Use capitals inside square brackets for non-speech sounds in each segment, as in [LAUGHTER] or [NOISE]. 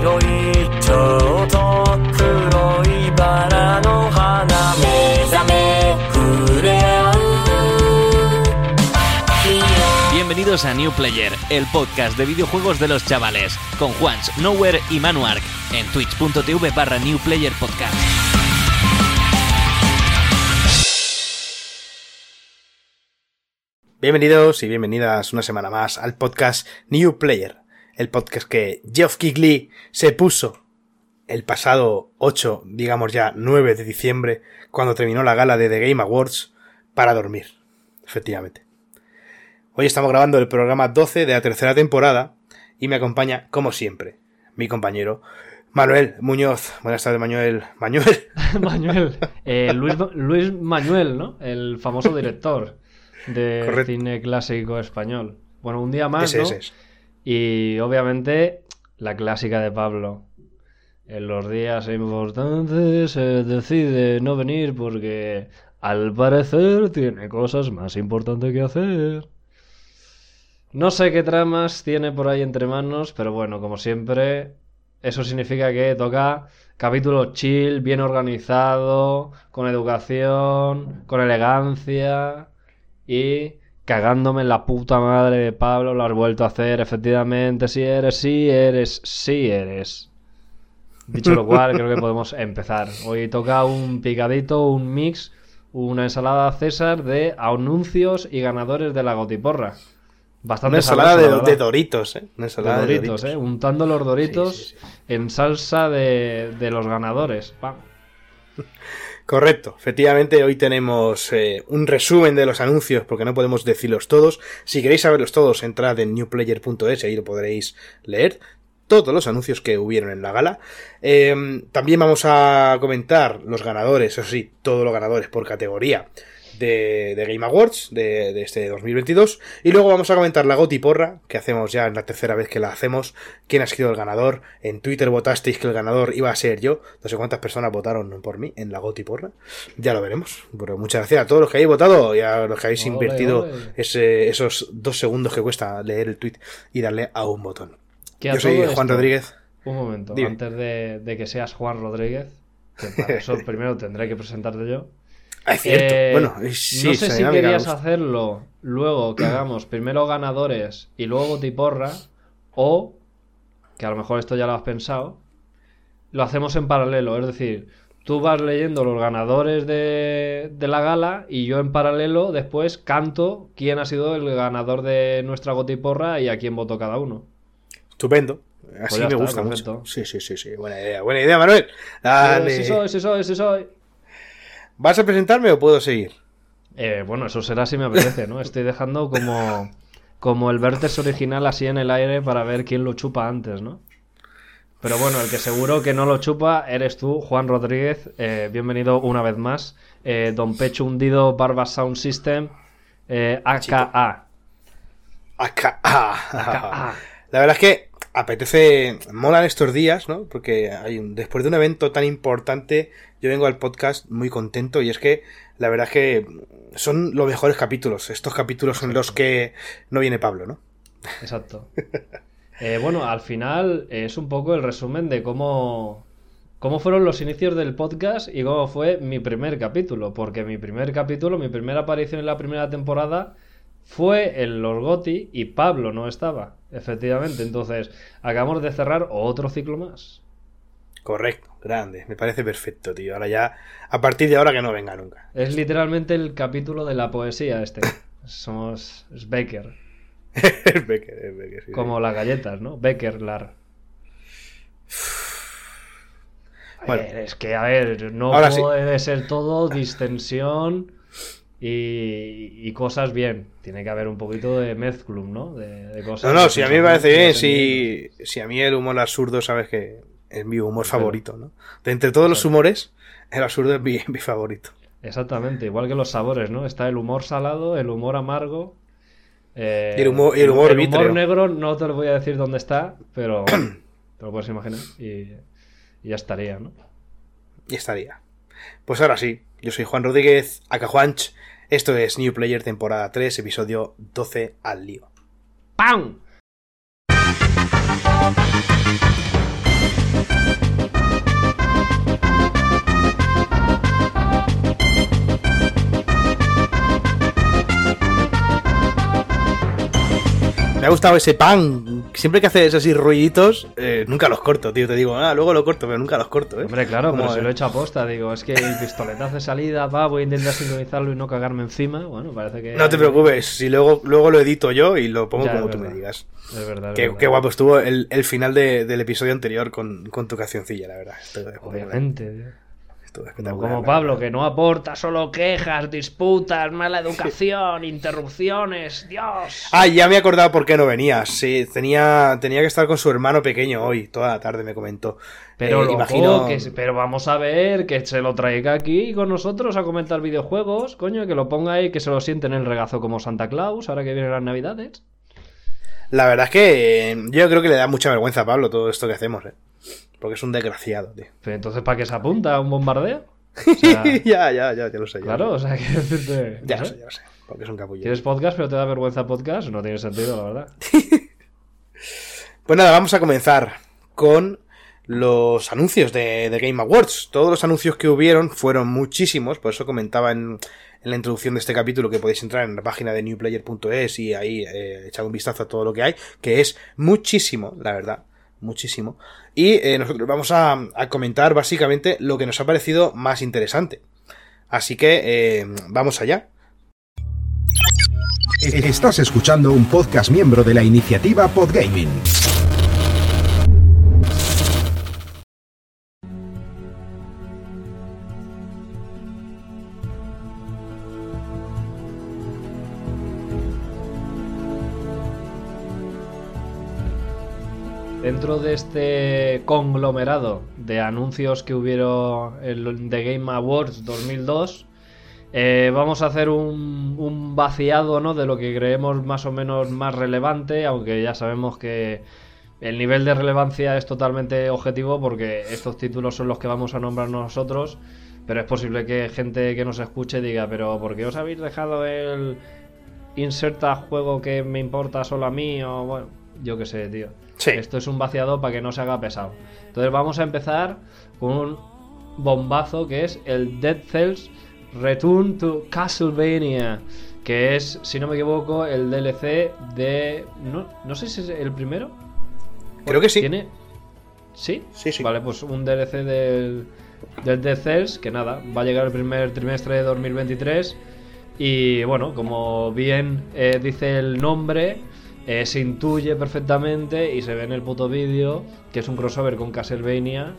白いちょうど黒いバラの花目覚め触れ合う Bienvenidos a New Player, el podcast de videojuegos de los chavales, con Juans, Nowhere y Manuark, en twitch.tv barra New Player Podcast. Bienvenidos y bienvenidas una semana más al podcast New Player, el podcast que Geoff Keighley se puso el pasado 8, digamos ya 9 de diciembre, cuando terminó la gala de The Game Awards, para dormir, efectivamente. Hoy estamos grabando el programa 12 de la tercera temporada y me acompaña, como siempre, mi compañero Manuel Muñoz. Buenas tardes, Manuel. Manuel. [LAUGHS] Manuel. Eh, Luis, Luis Manuel, ¿no? El famoso director de Correcto. cine clásico español. Bueno, un día más, Ese, ¿no? ese es. Y obviamente la clásica de Pablo. En los días importantes decide no venir porque al parecer tiene cosas más importantes que hacer. No sé qué tramas tiene por ahí entre manos, pero bueno, como siempre, eso significa que toca capítulo chill, bien organizado, con educación, con elegancia y cagándome en la puta madre de Pablo, lo has vuelto a hacer, efectivamente, si eres, si eres, si eres. Dicho lo cual, creo que podemos empezar. Hoy toca un picadito, un mix, una ensalada César de anuncios y ganadores de la gotiporra. Bastante Una ensalada de, doritos, ¿eh? Una De ensalada de doritos, ¿eh? Untando los doritos Sí, sí, sí. en salsa de, de los ganadores. [LAUGHS] Correcto, efectivamente hoy tenemos eh, un resumen de los anuncios porque no podemos decirlos todos. Si queréis saberlos todos, entrad en newplayer.es y ahí lo podréis leer. Todos los anuncios que hubieron en la gala. Eh, también vamos a comentar los ganadores, eso sí, todos los ganadores por categoría de, de Game Awards de, de este 2022. Y luego vamos a comentar la Goti Porra, que hacemos ya en la tercera vez que la hacemos. ¿Quién ha sido el ganador? En Twitter votasteis que el ganador iba a ser yo. No sé cuántas personas votaron por mí en la Goti Porra. Ya lo veremos. Pero muchas gracias a todos los que habéis votado y a los que habéis Ole, invertido ole. Ese, esos dos segundos que cuesta leer el tweet y darle a un botón. Yo soy Juan esto- Rodríguez. Un momento, Dime. antes de, de que seas Juan Rodríguez, que para [LAUGHS] eso primero tendré que presentarte yo. Es cierto. Eh, bueno, sí, no sé si querías hacerlo luego que hagamos primero ganadores y luego gotiporra, o que a lo mejor esto ya lo has pensado, lo hacemos en paralelo. Es decir, tú vas leyendo los ganadores de, de la gala y yo en paralelo después canto quién ha sido el ganador de nuestra gotiporra y a quién votó cada uno. Estupendo. Así ya me está, gusta perfecto. mucho. Sí, sí, sí, sí. Buena idea, buena idea, Manuel. Dale. Eh, sí soy, sí soy, sí soy. ¿Vas a presentarme o puedo seguir? Eh, bueno, eso será si me apetece, ¿no? [LAUGHS] Estoy dejando como, como el vértex original así en el aire para ver quién lo chupa antes, ¿no? Pero bueno, el que seguro que no lo chupa eres tú, Juan Rodríguez. Eh, bienvenido una vez más. Eh, Don Pecho Hundido, Barba Sound System, eh, AKA. AKA. La verdad es que apetece, molan estos días, ¿no? Porque hay un- después de un evento tan importante, yo vengo al podcast muy contento y es que la verdad es que son los mejores capítulos. Estos capítulos en los que no viene Pablo, ¿no? Exacto. [LAUGHS] Eh, bueno, al final es un poco el resumen de cómo, cómo fueron los inicios del podcast y cómo fue mi primer capítulo. Porque mi primer capítulo, mi primera aparición en la primera temporada fue en los GOTI y Pablo no estaba, efectivamente. Entonces, acabamos de cerrar otro ciclo más. Correcto, grande. Me parece perfecto, tío. Ahora ya, a partir de ahora que no venga nunca. Es literalmente el capítulo de la poesía este. Somos es Becker, Es [LAUGHS] Becker, es Becker, sí, como las galletas, ¿no? A Bueno. ver, es que, a ver, no Ahora sí. puede ser todo distensión y, y cosas bien. Tiene que haber un poquito de mezclum, ¿no? De, de cosas No, no, si a mí me parece bien, si, si a mí el humor absurdo, sabes que es mi humor favorito, ¿no? De entre todos los humores, el absurdo es mi, mi favorito. Exactamente, igual que los sabores, ¿no? Está el humor salado, el humor amargo. eh, Y el humor- y el humor negro no te lo voy a decir dónde está, pero [CLEARS THROAT] te lo puedes imaginar y, y ya estaría, ¿no? Y estaría. Pues ahora sí, yo soy Juan Rodríguez, Acajuanch. Esto es New Player temporada 3, episodio 12 al lío. ¡Pam! Gustado ese pan. Siempre que haces así ruiditos, eh, nunca los corto, tío. Te digo, ah, luego lo corto, pero nunca los corto, ¿eh? Hombre, claro, Como, si lo he hecho a posta, digo, es que el pistoletazo de salida, va, voy a intentar sincronizarlo y no cagarme encima. Bueno, parece que. No te preocupes, si luego, luego lo edito yo y lo pongo Ya, como tú me digas. Es verdad. es Qué, verdad. qué guapo estuvo el, el final de- del episodio anterior con, con tu cancioncilla, la verdad. Obviamente, tío. Estuvo No espectacular, como Pablo, que no aporta solo quejas, disputas, mala educación, [LAUGHS] interrupciones. Dios. Ah, ya me he acordado por qué no venías. Sí, tenía, tenía que estar con su hermano pequeño hoy, toda la tarde me comentó. Pero, Eh, loco, imagino... que, pero vamos a ver que se lo traiga aquí con nosotros a comentar videojuegos, coño, que lo ponga ahí, que se lo siente en el regazo como Santa Claus, ahora que vienen las navidades. La verdad es que eh, yo creo que le da mucha vergüenza a Pablo todo esto que hacemos, ¿eh? Porque es un desgraciado, tío. [LAUGHS] Pero entonces, ¿para qué se apunta a un bombardeo? [LAUGHS] O sea, ya, ya, ya, ya lo sé. ya claro, lo o sea, [LAUGHS] quiero decirte. no Ya lo sé. ya lo sé. Porque es un capullo. ¿Quieres podcast pero te da vergüenza podcast? No tiene sentido, la verdad. Pues nada, vamos a comenzar con los anuncios de, de Game Awards. Todos los anuncios que hubieron fueron muchísimos, por eso comentaba en, en la introducción de este capítulo que podéis entrar en la página de newplayer.es y ahí eh, echar un vistazo a todo lo que hay, que es muchísimo, la verdad, muchísimo. Y eh, nosotros vamos a, comentar básicamente lo que nos ha parecido más interesante. Así que eh, vamos allá. Estás escuchando un podcast miembro de la iniciativa Podgaming. Dentro de este conglomerado de anuncios que hubieron en The Game Awards 2002, eh, vamos a hacer un, un vaciado ¿no? de lo que creemos más o menos más relevante, aunque ya sabemos que el nivel de relevancia es totalmente objetivo porque estos títulos son los que vamos a nombrar nosotros, pero es posible que gente que nos escuche diga, pero ¿por qué os habéis dejado el inserta juego que me importa solo a mí? O bueno, yo qué sé, tío. Sí. Esto es un vaciado para que no se haga pesado. Entonces vamos a empezar con un bombazo que es el Dead Cells Return to Castlevania. Que es, si no me equivoco, el DLC de... No, no sé si es el primero. Creo que sí. ¿Tiene? ¿Sí? Sí, sí. Vale, pues un DLC del, del Dead Cells, que nada, va a llegar el primer trimestre de 2023. Y bueno, como bien eh, dice el nombre, eh, se intuye perfectamente y se ve en el puto vídeo que es un crossover con Castlevania.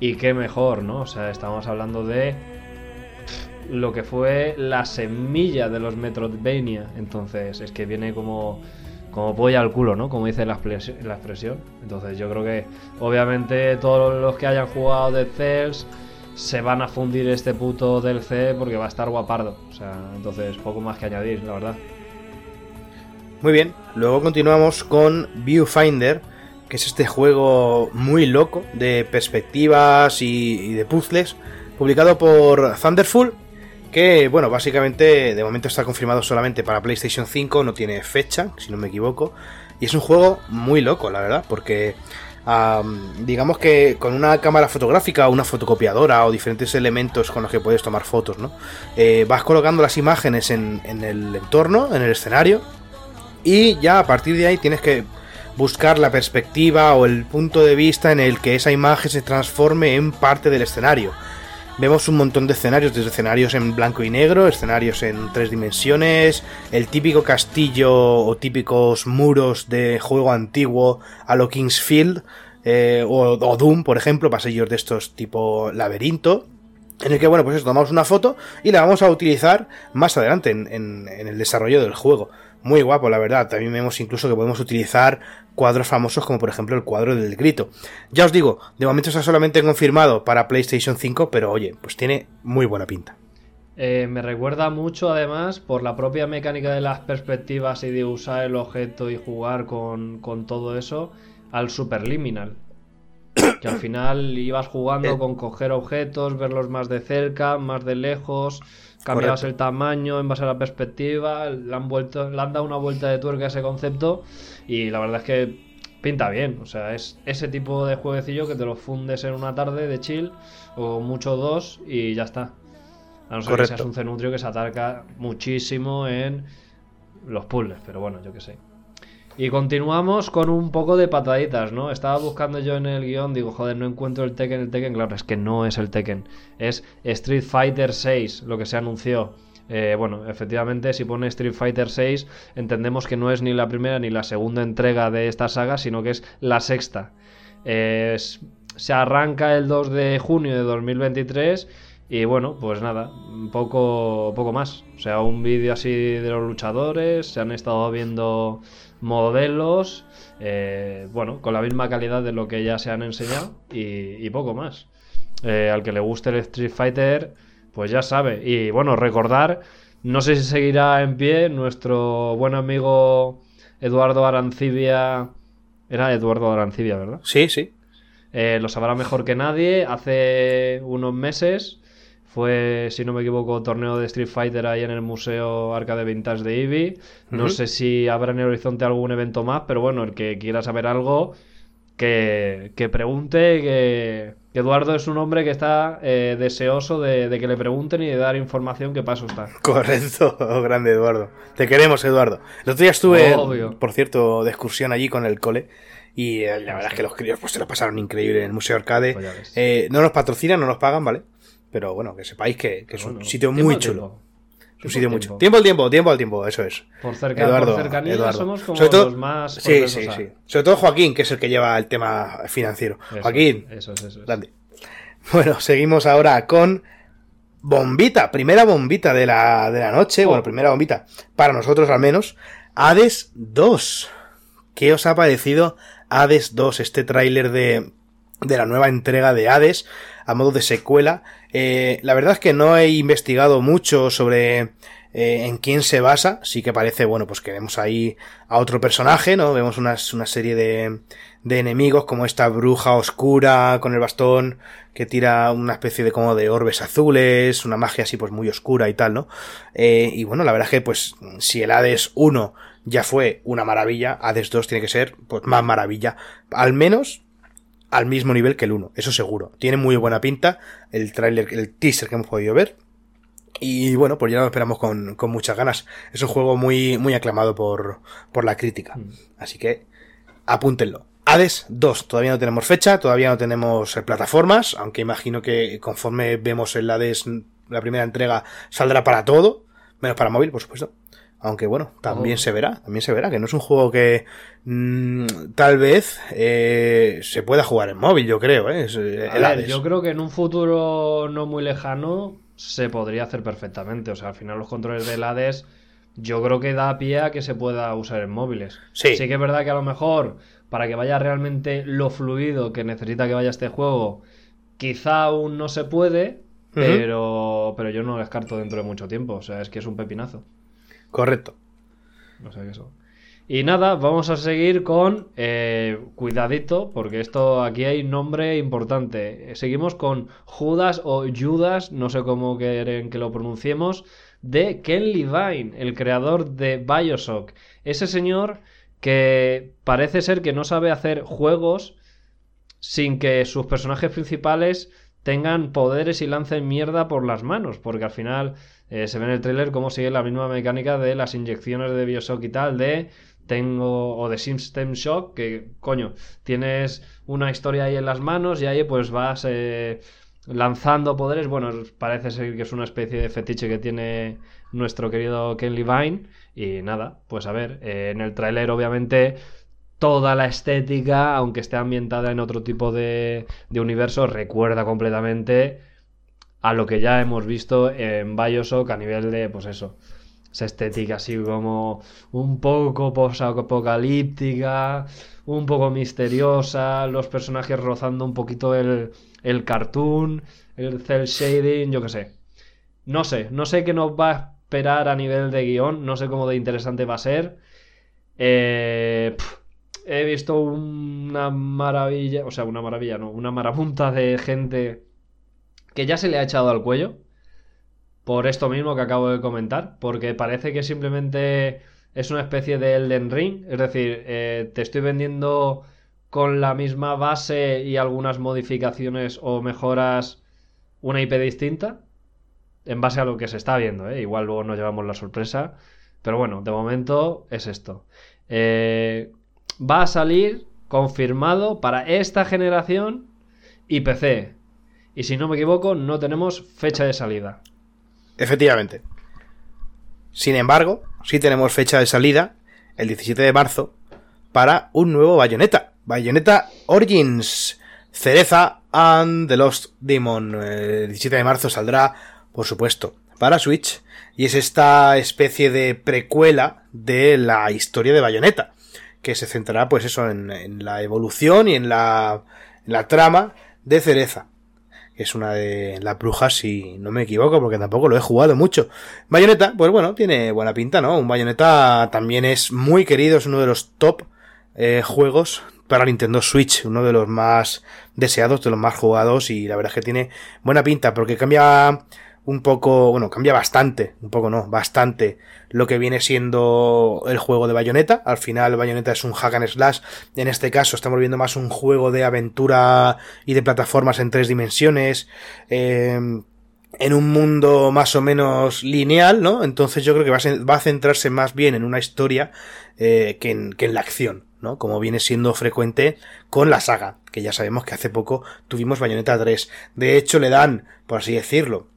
Y qué mejor, ¿no? O sea, estamos hablando de lo que fue la semilla de los Metroidvania. Entonces, es que viene como, como polla al culo, ¿no? Como dice la, expres- la expresión. Entonces, yo creo que, obviamente, todos los que hayan jugado Dead Cells se van a fundir este puto DLC porque va a estar guapardo. O sea, entonces, poco más que añadir, la verdad. Muy bien, luego continuamos con Viewfinder, que es este juego muy loco de perspectivas y, de puzzles, publicado por Thunderful, que bueno, básicamente de momento está confirmado solamente para PlayStation 5, no tiene fecha, si no me equivoco, y es un juego muy loco, la verdad, porque am, digamos que con una cámara fotográfica, una fotocopiadora o diferentes elementos con los que puedes tomar fotos, ¿no? Eh, vas colocando las imágenes en, en el entorno, en el escenario, y ya a partir de ahí tienes que buscar la perspectiva o el punto de vista en el que esa imagen se transforme en parte del escenario. Vemos un montón de escenarios, desde escenarios en blanco y negro, escenarios en tres dimensiones, el típico castillo o típicos muros de juego antiguo a lo Kingsfield eh, o, Doom, por ejemplo, pasillos de estos tipo laberinto, en el que, bueno, pues eso, tomamos una foto y la vamos a utilizar más adelante en el desarrollo del juego. Muy guapo, la verdad. También vemos incluso que podemos utilizar cuadros famosos como por ejemplo el cuadro del grito. Ya os digo, de momento está solamente confirmado para PlayStation 5, pero oye, pues tiene muy buena pinta. Eh, me recuerda mucho, además, por la propia mecánica de las perspectivas y de usar el objeto y jugar con, con todo eso, al Superliminal. [COUGHS] Que al final ibas jugando Eh. con coger objetos, verlos más de cerca, más de lejos, cambiabas Correcto. el tamaño en base a la perspectiva, le han, vuelto, le han dado una vuelta de tuerca a ese concepto y la verdad es que pinta bien. O sea, es ese tipo de jueguecillo que te lo fundes en una tarde de chill o mucho dos y ya está. A no ser que seas un cenutrio que se atarca muchísimo en los puzzles, pero bueno, yo qué sé. Y continuamos con un poco de pataditas, ¿no? Estaba buscando yo en el guion, digo, joder, no encuentro el Tekken, el Tekken. Claro, es que no es el Tekken. Es Street Fighter 6, lo que se anunció. Eh, bueno, efectivamente, si pone Street Fighter 6, entendemos que no es ni la primera ni la segunda entrega de esta saga, sino que es la sexta. Es- se arranca el 2 de junio de 2023 y bueno, pues nada, poco, poco más. O sea, un vídeo así de los luchadores, se han estado viendo modelos, eh, bueno, con la misma calidad de lo que ya se han enseñado y, y poco más. Eh, al que le guste el Street Fighter, pues ya sabe. Y bueno, recordar, no sé si seguirá en pie nuestro buen amigo Eduardo Arancibia. Era Eduardo Arancibia, ¿verdad? Sí, sí. Eh, lo sabrá mejor que nadie. Hace unos meses fue, si no me equivoco, torneo de Street Fighter ahí en el Museo Arcade Vintage de Eevee. No sé si habrá en el horizonte algún evento más, pero bueno, el que quiera saber algo, que, que pregunte. Que, Eduardo es un hombre que está eh, deseoso de, de que le pregunten y de dar información que paso está. Correcto, [LAUGHS] grande Eduardo. Te queremos, Eduardo. El otro día estuve, Obvio. por cierto, de excursión allí con el cole. Y eh, la verdad es que los críos pues se lo pasaron increíble en el Museo Arcade. Pues. Eh, no nos patrocinan, no nos pagan, ¿vale? Pero bueno, que sepáis que, que es un Bueno, sitio muy chulo. un sitio muy tiempo. al tiempo, tiempo al tiempo, eso es. Por, cerca, Eduardo, por cercanía Eduardo. somos como Sobre todo- los más Sí, sí, sí. Sobre todo Joaquín, que es el que lleva el tema financiero. Eso, Joaquín, Eso es, eso es. grande. Bueno, seguimos ahora con bombita, primera bombita de la, de la noche, Oh. bueno, primera bombita, para nosotros al menos, Hades 2. ¿Qué os ha parecido Hades 2, este tráiler de, de la nueva entrega de Hades a modo de secuela? Eh, la verdad es que no he investigado mucho sobre eh, en quién se basa, sí que parece, bueno, pues que vemos ahí a otro personaje, ¿no? Vemos unas- una serie de, de enemigos como esta bruja oscura con el bastón que tira una especie de como de orbes azules, una magia así pues muy oscura y tal, ¿no? Eh, y bueno, la verdad es que pues si el Hades 1 ya fue una maravilla, Hades 2 tiene que ser pues más maravilla, al menos al mismo nivel que el 1, eso seguro. Tiene muy buena pinta el tráiler, el teaser que hemos podido ver. Y bueno, pues ya lo esperamos con, con muchas ganas. Es un juego muy, muy aclamado por, por la crítica. Así que apúntenlo. Hades 2, todavía no tenemos fecha, todavía no tenemos eh, plataformas, aunque imagino que conforme vemos el Hades, la primera entrega, saldrá para todo, menos para móvil, por supuesto. Aunque bueno, también Oh. se verá, también se verá, que no es un juego que mm, tal vez eh, se pueda jugar en móvil, yo creo, ¿eh? Es, eh, el ver, yo creo que en un futuro no muy lejano se podría hacer perfectamente. O sea, al final los controles del Hades yo creo que da pie a que se pueda usar en móviles. Sí. Sí que es verdad que a lo mejor para que vaya realmente lo fluido que necesita que vaya este juego, quizá aún no se puede, pero, pero yo no lo descarto dentro de mucho tiempo. O sea, es que es un pepinazo. Correcto. O sea que eso. Y nada, vamos a seguir con eh, cuidadito, porque esto aquí hay nombre importante. Seguimos con Judas o Judas, no sé cómo quieren que lo pronunciemos, de Ken Levine, el creador de Bioshock. Ese señor que parece ser que no sabe hacer juegos sin que sus personajes principales tengan poderes y lancen mierda por las manos, porque al final eh, se ve en el tráiler cómo sigue la misma mecánica de las inyecciones de Bioshock y tal, de tengo o de System Shock, que coño, tienes una historia ahí en las manos y ahí pues vas eh, lanzando poderes, bueno, parece ser que es una especie de fetiche que tiene nuestro querido Ken Levine. Y nada, pues a ver, eh, en el tráiler obviamente toda la estética, aunque esté ambientada en otro tipo de, de universo, recuerda completamente a lo que ya hemos visto en Bioshock a nivel de, pues eso, esa estética así como un poco posapocalíptica, un poco misteriosa, los personajes rozando un poquito el, el cartoon, el cel shading, yo qué sé. No sé, no sé qué nos va a esperar a nivel de guion, no sé cómo de interesante va a ser. Eh, he visto una maravilla, o sea, una maravilla, no, una marabunta de gente que ya se le ha echado al cuello por esto mismo que acabo de comentar, porque parece que simplemente es una especie de Elden Ring, es decir, eh, te estoy vendiendo con la misma base y algunas modificaciones o mejoras una IP distinta, en base a lo que se está viendo, ¿eh? igual luego nos llevamos la sorpresa, pero bueno, de momento es esto. eh, va a salir confirmado para esta generación y PC. Y si no me equivoco, no tenemos fecha de salida. Efectivamente. Sin embargo, sí tenemos fecha de salida, el 17 de marzo, para un nuevo Bayonetta. Bayonetta Origins. Cereza and the Lost Demon. El 17 de marzo saldrá, por supuesto, para Switch. Y es esta especie de precuela de la historia de Bayonetta. Que se centrará, pues eso, en, en la evolución y en la, en la trama de Cereza es una de las brujas, si no me equivoco, porque tampoco lo he jugado mucho. Bayonetta, pues bueno, tiene buena pinta, ¿no? Un Bayonetta también es muy querido, es uno de los top eh, juegos para Nintendo Switch, uno de los más deseados, de los más jugados, y la verdad es que tiene buena pinta, porque cambia un poco, bueno, cambia bastante, un poco no, bastante lo que viene siendo el juego de Bayonetta. Al final Bayonetta es un hack and slash, en este caso estamos viendo más un juego de aventura y de plataformas en tres dimensiones. Em, en un mundo más o menos lineal, ¿no? Entonces yo creo que va a, centrarse más bien en una historia eh, que, en, que en la acción, ¿no? Como viene siendo frecuente con la saga, que ya sabemos que hace poco tuvimos Bayonetta 3. De hecho, le dan, por así decirlo,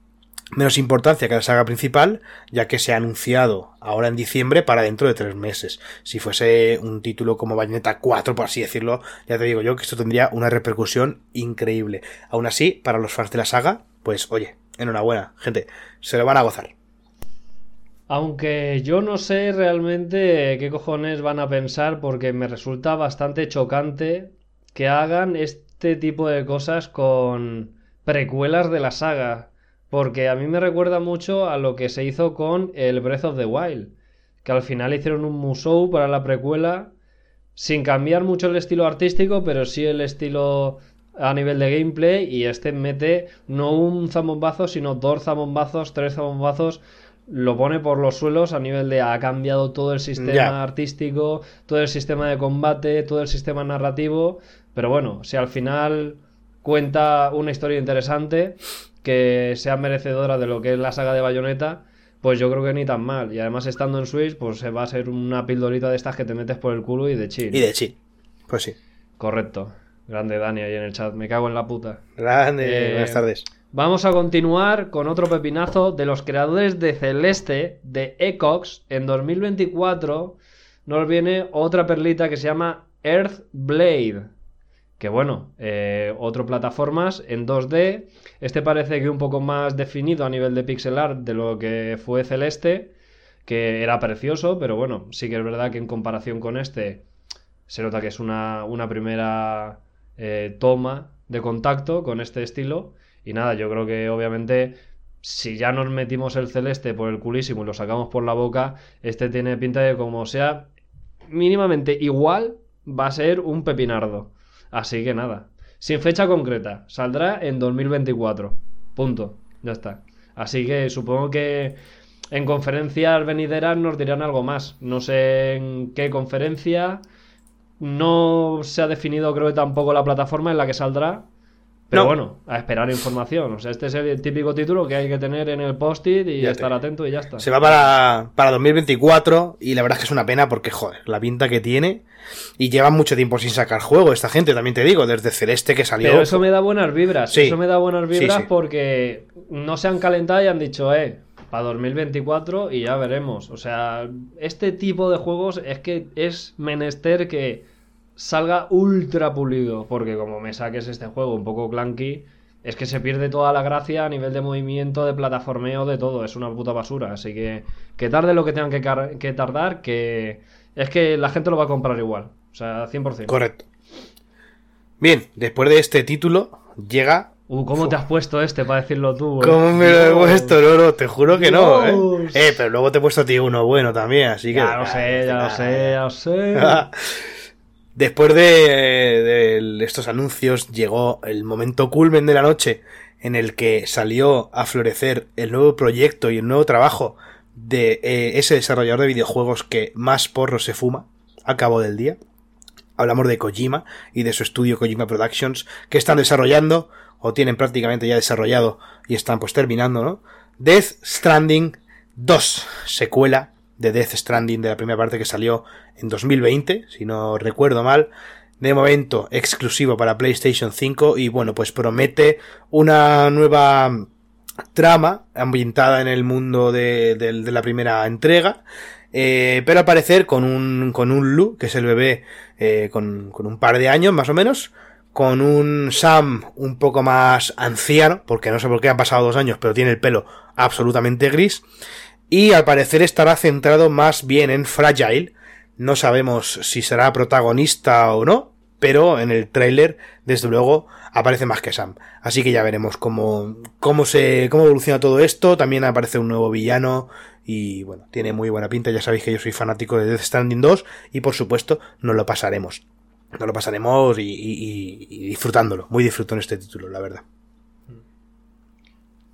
menos importancia que la saga principal, ya que se ha anunciado ahora en diciembre para dentro de tres meses. Si fuese un título como Bayonetta 4, por así decirlo, ya te digo yo que esto tendría una repercusión increíble. Aún así, para los fans de la saga, pues oye, enhorabuena, gente, se lo van a gozar. Aunque yo no sé realmente qué cojones van a pensar porque me resulta bastante chocante que hagan este tipo de cosas con precuelas de la saga. Porque a mí me recuerda mucho a lo que se hizo con el Breath of the Wild. Que al final hicieron un musou para la precuela. Sin cambiar mucho el estilo artístico, pero sí el estilo a nivel de gameplay. Y este mete no un zambombazo, sino dos zambombazos, tres zambombazos. Lo pone por los suelos a nivel de ha cambiado todo el sistema artístico, todo el sistema de combate, todo el sistema narrativo. Pero bueno, si al final cuenta una historia interesante que sea merecedora de lo que es la saga de Bayonetta, pues yo creo que ni tan mal. Y además estando en Switch, pues se va a ser una pildorita de estas que te metes por el culo y de chill. Y de chi. Pues sí. Correcto. Grande Dani ahí en el chat. Me cago en la puta. Grande, Eh, buenas tardes. Vamos a continuar con otro pepinazo de los creadores de Celeste, de Ecox. En 2024 nos viene otra perlita que se llama Earthblade. Que bueno, eh, otro plataformas en 2D. Este parece que un poco más definido a nivel de pixel art de lo que fue Celeste, que era precioso, pero bueno, sí que es verdad que en comparación con este se nota que es una, una primera eh, toma de contacto con este estilo. Y nada, yo creo que obviamente si ya nos metimos el celeste por el culísimo y lo sacamos por la boca, este tiene pinta de como sea mínimamente igual, va a ser un pepinardo. Así que nada, sin fecha concreta, saldrá en 2024. Punto, ya está. Así que supongo que en conferencias venideras nos dirán algo más. No sé en qué conferencia. No se ha definido, creo que tampoco la plataforma en la que saldrá. Pero No. bueno, a esperar información. O sea, este es el típico título que hay que tener en el post-it y Ya te- estar atento y ya está. Se va para, para 2024 y la verdad es que es una pena porque, joder, la pinta que tiene y llevan mucho tiempo sin sacar juego esta gente, también te digo, desde Celeste que salió. Pero eso me da buenas vibras. Sí. Eso me da buenas Sí, vibras sí. porque no se han calentado y han dicho, eh, para 2024 y ya veremos. O sea, este tipo de juegos es que es menester que salga ultra pulido. Porque como me saques este juego un poco clunky, es que se pierde toda la gracia a nivel de movimiento, de plataformeo, de todo. Es una puta basura. Así que que tarde lo que tengan que, que tardar, que es que la gente lo va a comprar igual. O sea, 100%. Correcto. Bien, después de este título llega. Uh, ¿cómo te has puesto este para decirlo tú? eh? ¿Cómo me lo he puesto? No, no, te juro que no, ¿eh? Eh, pero luego te he puesto a ti uno bueno también, así que. Ya lo sé, ya lo [LAUGHS] sé, ya lo sé. [LAUGHS] Después de, estos anuncios llegó el momento culmen de la noche en el que salió a florecer el nuevo proyecto y el nuevo trabajo de eh, ese desarrollador de videojuegos que más porro se fuma a cabo del día. Hablamos de Kojima y de su estudio Kojima Productions que están desarrollando o tienen prácticamente ya desarrollado y están pues terminando, ¿no? Death Stranding 2, secuela de Death Stranding de la primera parte que salió en 2020, si no recuerdo mal. De momento exclusivo para PlayStation 5 y bueno, pues promete una nueva trama ambientada en el mundo de, de- la primera entrega. eh, pero al parecer con un, con un Lu, que es el bebé eh, con, con un par de años más o menos, con un Sam un poco más anciano, porque no sé por qué han pasado dos años, pero tiene el pelo absolutamente gris, y al parecer estará centrado más bien en Fragile, no sabemos si será protagonista o no, pero en el tráiler, desde luego, aparece más que Sam. Así que ya veremos cómo, cómo se, cómo evoluciona todo esto. También aparece un nuevo villano. Y bueno, tiene muy buena pinta. Ya sabéis que yo soy fanático de Death Stranding 2. Y por supuesto, nos lo pasaremos. Nos lo pasaremos y, y- y- disfrutándolo. Muy disfruto en este título, la verdad.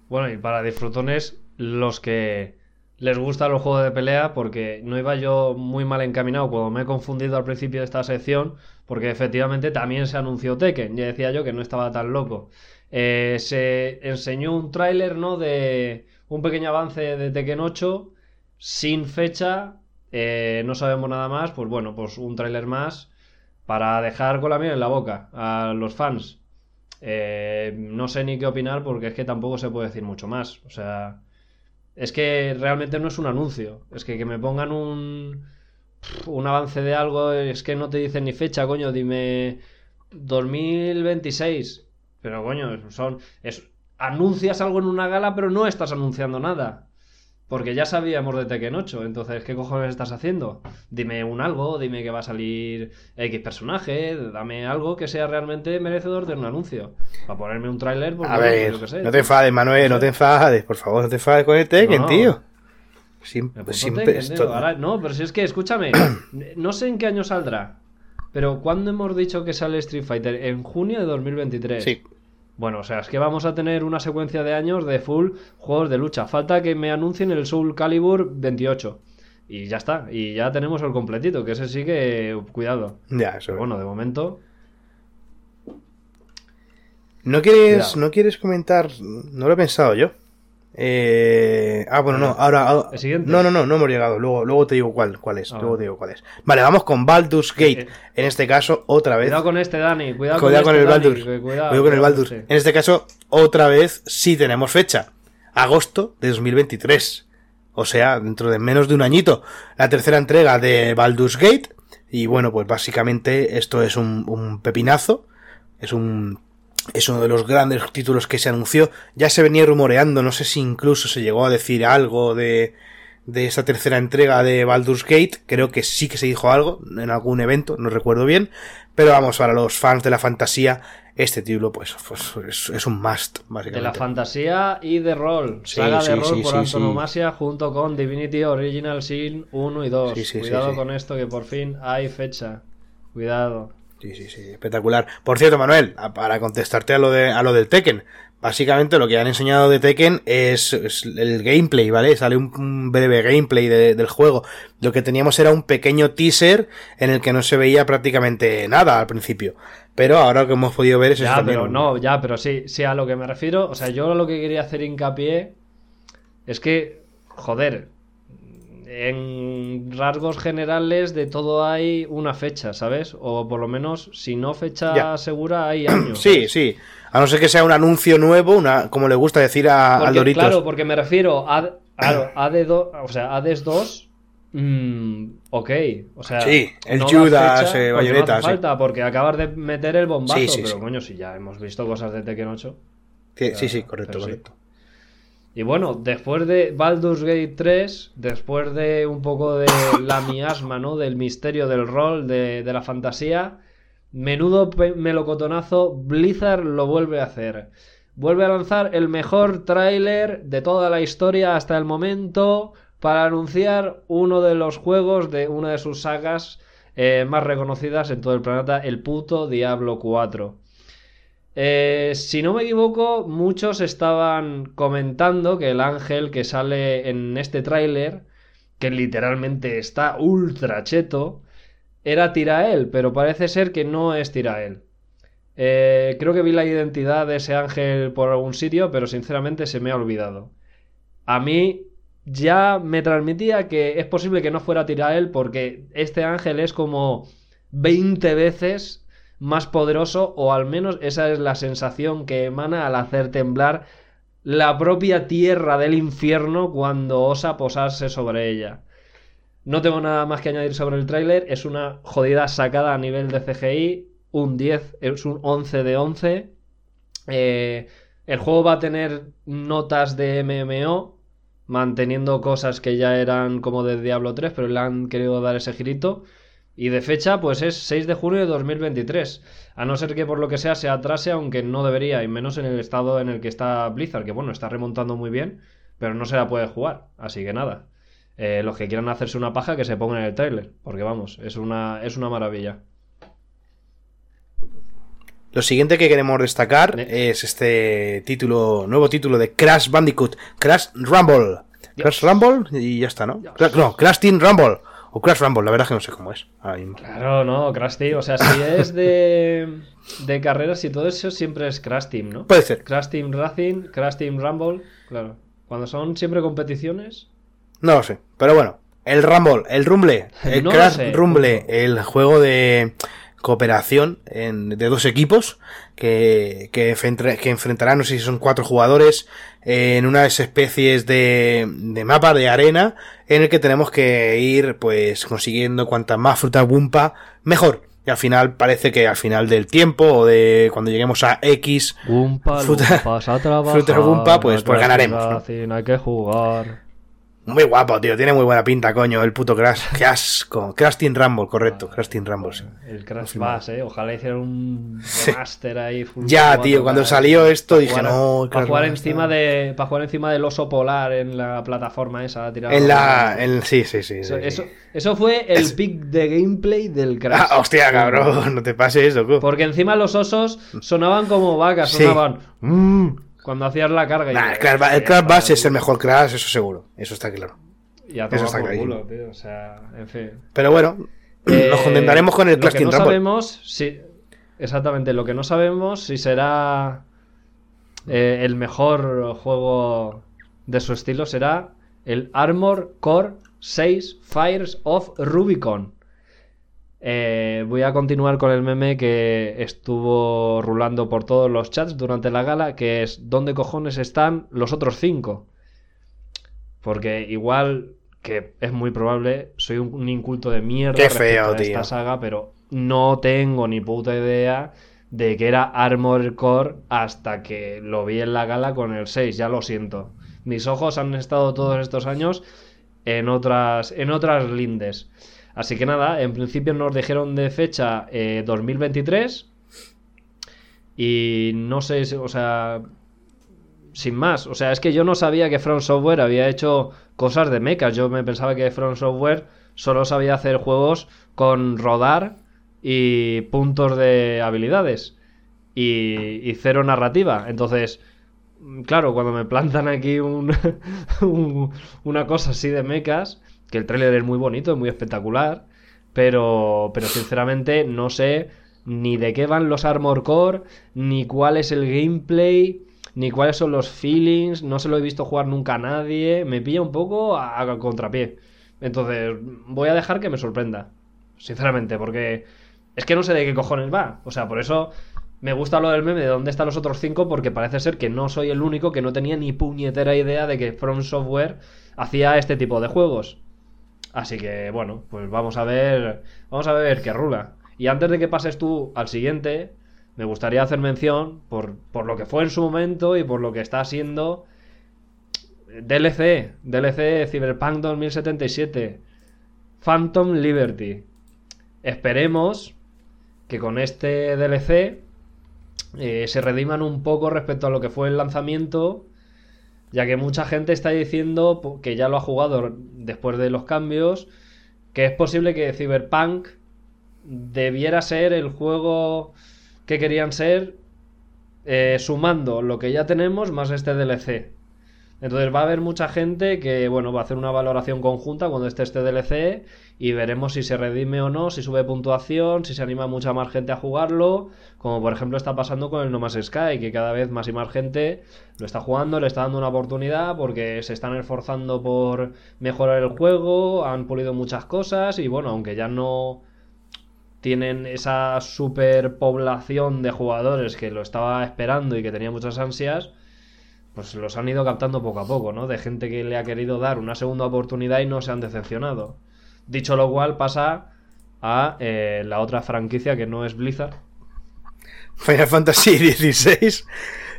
Bueno, y para disfrutones, los que les gustan los juegos de pelea, porque no iba yo muy mal encaminado cuando me he confundido al principio de esta sección, porque efectivamente también se anunció Tekken, ya decía yo que no estaba tan loco. Eh, se enseñó un tráiler, ¿no? De un pequeño avance de Tekken 8, sin fecha, eh, no sabemos nada más, pues bueno, pues un tráiler más para dejar con la miel en la boca a los fans. Eh, no sé ni qué opinar porque es que tampoco se puede decir mucho más. O sea, es que realmente no es un anuncio. Es que que me pongan un, un avance de algo, es que no te dicen ni fecha, coño, dime 2026. Pero coño, son, es, anuncias algo en una gala, pero no estás anunciando nada. Porque ya sabíamos de Tekken 8, entonces, ¿qué cojones estás haciendo? Dime un algo, dime que va a salir X personaje, dame algo que sea realmente merecedor de un anuncio. Para ponerme un tráiler, pues A ver, yo qué sé. no te enfades, Manuel, no te enfades. Por favor, no te enfades con el Tekken, No, tío. Siempre, siempre esto-. Ahora- no, pero si es que, escúchame, [CLEARS THROAT] no sé en qué año saldrá, pero ¿cuándo hemos dicho que sale Street Fighter? En junio de 2023. Sí. Bueno, o sea, es que vamos a tener una secuencia de años de full juegos de lucha. Falta que me anuncien el Soul Calibur 28. Y ya está. Y ya tenemos el completito, que ese sí que... Cuidado. Ya, eso. Pero bueno, de momento... ¿No quieres, Cuidado. no quieres comentar? No lo he pensado yo. Eh... Ah, bueno, no, ahora. ahora- ¿El siguiente? No, no, no, no hemos llegado. Luego, luego te digo cuál, cuál es. Ah, luego vale. te digo cuál es. Vale, vamos con Baldur's Gate. Eh, En este caso, otra vez. Cuidado con este, Dani. Cuidado, Cuidado con este, el Dani, Baldur's. que- Cuidado, Cuidado, con el Baldur's. este. En este caso, otra vez sí tenemos fecha. Agosto de 2023. O sea, dentro de menos de un añito. La tercera entrega de Baldur's Gate. Y bueno, pues básicamente esto es un, un pepinazo. Es un. Es uno de los grandes títulos que se anunció. Ya se venía rumoreando, no sé si incluso se llegó a decir algo de, de esa tercera entrega de Baldur's Gate. Creo que sí que se dijo algo en algún evento, no recuerdo bien. Pero vamos, para los fans de la fantasía, este título pues, pues, es, es un must, De básicamente. la fantasía y de rol. Sí, Saga de rol sí, por antonomasia junto con Divinity Original Sin 1 y 2. Sí, sí, sí, Cuidado con esto que por fin hay fecha. Cuidado. Sí, sí, sí, espectacular. Por cierto, Manuel, para contestarte a lo, de, a lo del Tekken, básicamente lo que han enseñado de Tekken es, es el gameplay, ¿vale? Sale un, un breve gameplay de- del juego. Lo que teníamos era un pequeño teaser en el que no se veía prácticamente nada al principio. Pero ahora lo que hemos podido ver es Ya, pero un- no, ya, pero sí, sí, a lo que me refiero. O sea, yo lo que quería hacer hincapié es que, joder, en rasgos generales de todo hay una fecha, ¿sabes? O por lo menos, si no fecha Ya. segura, hay años. Sí, sí. A no ser que sea un anuncio nuevo, una, como le gusta decir a, Porque, Doritos. Claro, porque me refiero a, claro, AD2, o sea, Hades 2, mm, ok, o sea, Sí, el da Judas, fecha eh, porque Bayonetta, no hace sí. falta, porque acabas de meter el bombazo, Sí, sí, pero coño, si ya hemos visto cosas de Tekken 8. Sí, sí, sí, correcto, correcto. Y bueno, después de Baldur's Gate 3, después de un poco de la miasma, ¿no? Del misterio del rol, de, la fantasía, menudo melocotonazo, Blizzard lo vuelve a hacer. Vuelve a lanzar el mejor tráiler de toda la historia hasta el momento para anunciar uno de los juegos de una de sus sagas eh, más reconocidas en todo el planeta, el puto Diablo 4. Eh, si no me equivoco, muchos estaban comentando que el ángel que sale en este tráiler, que literalmente está ultra cheto, era Tirael, pero parece ser que no es Tirael. Eh, creo que vi la identidad de ese ángel por algún sitio, pero sinceramente se me ha olvidado. A mí ya me transmitía que es posible que no fuera él porque este ángel es como 20 veces más poderoso o al menos esa es la sensación que emana al hacer temblar la propia tierra del infierno cuando osa posarse sobre ella. No tengo nada más que añadir sobre el tráiler, es una jodida sacada a nivel de CGI, un 10, es un 11 de 11. Eh, el juego va a tener notas de MMO, manteniendo cosas que ya eran como de Diablo 3, pero le han querido dar ese girito. Y de fecha, pues es 6 de junio de 2023. A no ser que por lo que sea se atrase, aunque no debería, y menos en el estado en el que está Blizzard, que bueno, está remontando muy bien, pero no se la puede jugar. Así que nada. Eh, los que quieran hacerse una paja, que se pongan en el trailer, porque vamos, es una, es una maravilla. Lo siguiente que queremos destacar es este título, nuevo título de Crash Bandicoot, Crash Rumble. Crash Rumble y ya está, ¿no? No, Crash Team Rumble. O Crash Rumble, la verdad es que no sé cómo es. Claro, no, Crash Team, o sea, si es de, de carreras y todo eso, siempre es Crash Team, ¿no? Puede ser. Crash Team Racing, Crash Team Rumble, claro. Cuando son siempre competiciones, No lo sé. Pero bueno, el Rumble, el Rumble, el No Crash. Rumble, el juego de cooperación en- de dos equipos que, que, que enfrentarán, no sé si son cuatro jugadores, en unas especies de, de mapa de arena en el que tenemos que ir pues consiguiendo cuantas más frutas Wumpa mejor. Y al final parece que al final del tiempo o de cuando lleguemos a X Gumpa, Fruta- Lumpas a trabajar, [LAUGHS] fruta Gumpa, pues- pues ganaremos, ¿no? Hay que jugar. Muy guapo, tío. Tiene muy buena pinta, coño. El puto Crash. [LAUGHS] Qué asco. Crash Team Rumble, correcto. Crash Team Rumble, sí. El Crash Bass, eh. Ojalá hicieran un remaster ahí. full Ya, 4K, tío, cuando salió esto dije, jugar- no, Para jugar encima de. Para jugar encima del oso polar en la plataforma esa. En la. En... Sí, sí, sí. Eso, sí. eso, eso fue el pick de gameplay del [LAUGHS] Crash. Ah, hostia, cabrón. [LAUGHS] No te pases, loco. Porque encima los osos sonaban como vacas, Sí. sonaban. "Mm", cuando hacías la carga. Nah, el Crash, el es el mejor Crash, eso seguro. Eso está claro. Y a Eso está por culo, tío. O sea, en fin. Pero bueno, Eh, nos contentaremos con el lo Crash que Team no Rumble. sabemos si exactamente lo que no sabemos si será eh, el mejor juego de su estilo será el Armor Core 6 Fires of Rubicon Eh, voy a continuar con el meme que estuvo rulando por todos los chats durante la gala que es ¿dónde cojones están los otros cinco? porque igual que es muy probable, soy un, un inculto de mierda Qué feo, esta saga, pero no tengo ni puta idea de que era Armor Core hasta que lo vi en la gala con el 6, ya lo siento. Mis ojos han estado todos estos años en otras, en otras lindes. Así que nada, en principio nos dijeron de fecha eh, 2023 y no sé, o sea, sin más. O sea, es que yo no sabía que From Software había hecho cosas de mechas. Yo me pensaba que From Software solo sabía hacer juegos con rodar y puntos de habilidades y, y cero narrativa. Entonces, claro, cuando me plantan aquí un- [LAUGHS] una cosa así de mechas, que el tráiler es muy bonito, es muy espectacular, pero, pero sinceramente no sé ni de qué van los Armor Core, ni cuál es el gameplay, ni cuáles son los feelings, no se lo he visto jugar nunca a nadie, me pilla un poco a, a contrapié. Entonces, voy a dejar que me sorprenda, sinceramente, porque es que no sé de qué cojones va. O sea, por eso me gusta lo del meme de dónde están los otros cinco, porque parece ser que no soy el único que no tenía ni puñetera idea de que From Software hacía este tipo de juegos. Así que, bueno, pues vamos a ver. Vamos a ver qué rula. Y antes de que pases tú al siguiente, me gustaría hacer mención por, por lo que fue en su momento y por lo que está siendo DLC, DLC Cyberpunk 2077, Phantom Liberty. Esperemos que con este DLC eh, se rediman un poco respecto a lo que fue el lanzamiento, ya que mucha gente está diciendo que ya lo ha jugado después de los cambios, que es posible que Cyberpunk debiera ser el juego que querían ser eh, sumando lo que ya tenemos más este DLC. Entonces va a haber mucha gente que, bueno, va a hacer una valoración conjunta cuando esté este DLC y veremos si se redime o no, si sube puntuación, si se anima mucha más gente a jugarlo, como por ejemplo está pasando con el No Man's Sky, que cada vez más y más gente lo está jugando, le está dando una oportunidad porque se están esforzando por mejorar el juego, han pulido muchas cosas y bueno, aunque ya no tienen esa superpoblación de jugadores que lo estaba esperando y que tenía muchas ansias, pues los han ido captando poco a poco, ¿no? De gente que le ha querido dar una segunda oportunidad y no se han decepcionado. Dicho lo cual, pasa a eh, la otra franquicia que no es Blizzard. Final Fantasy XVI.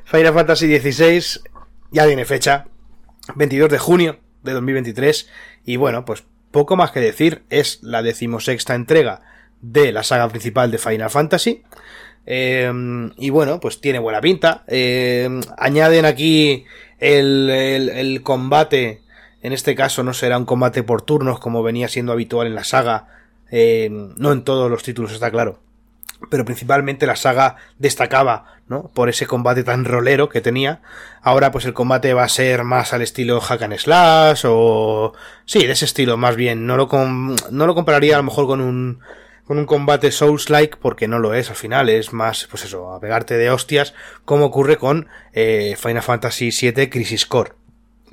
Final Fantasy XVI ya tiene fecha. 22 de junio de 2023. Y bueno, pues poco más que decir. Es la decimosexta entrega de la saga principal de Final Fantasy. Eh, y bueno, pues tiene buena pinta. Eh, añaden aquí el, el, el, combate. En este caso no será un combate por turnos como venía siendo habitual en la saga. Eh, no en todos los títulos, está claro. Pero principalmente la saga destacaba, ¿no? Por ese combate tan rolero que tenía. Ahora pues el combate va a ser más al estilo hack and slash o... Sí, de ese estilo más bien. No lo, com no lo compararía a lo mejor con un con un combate Souls-like, porque no lo es al final, es más, pues eso, a pegarte de hostias, como ocurre con eh, Final Fantasy VII Crisis Core.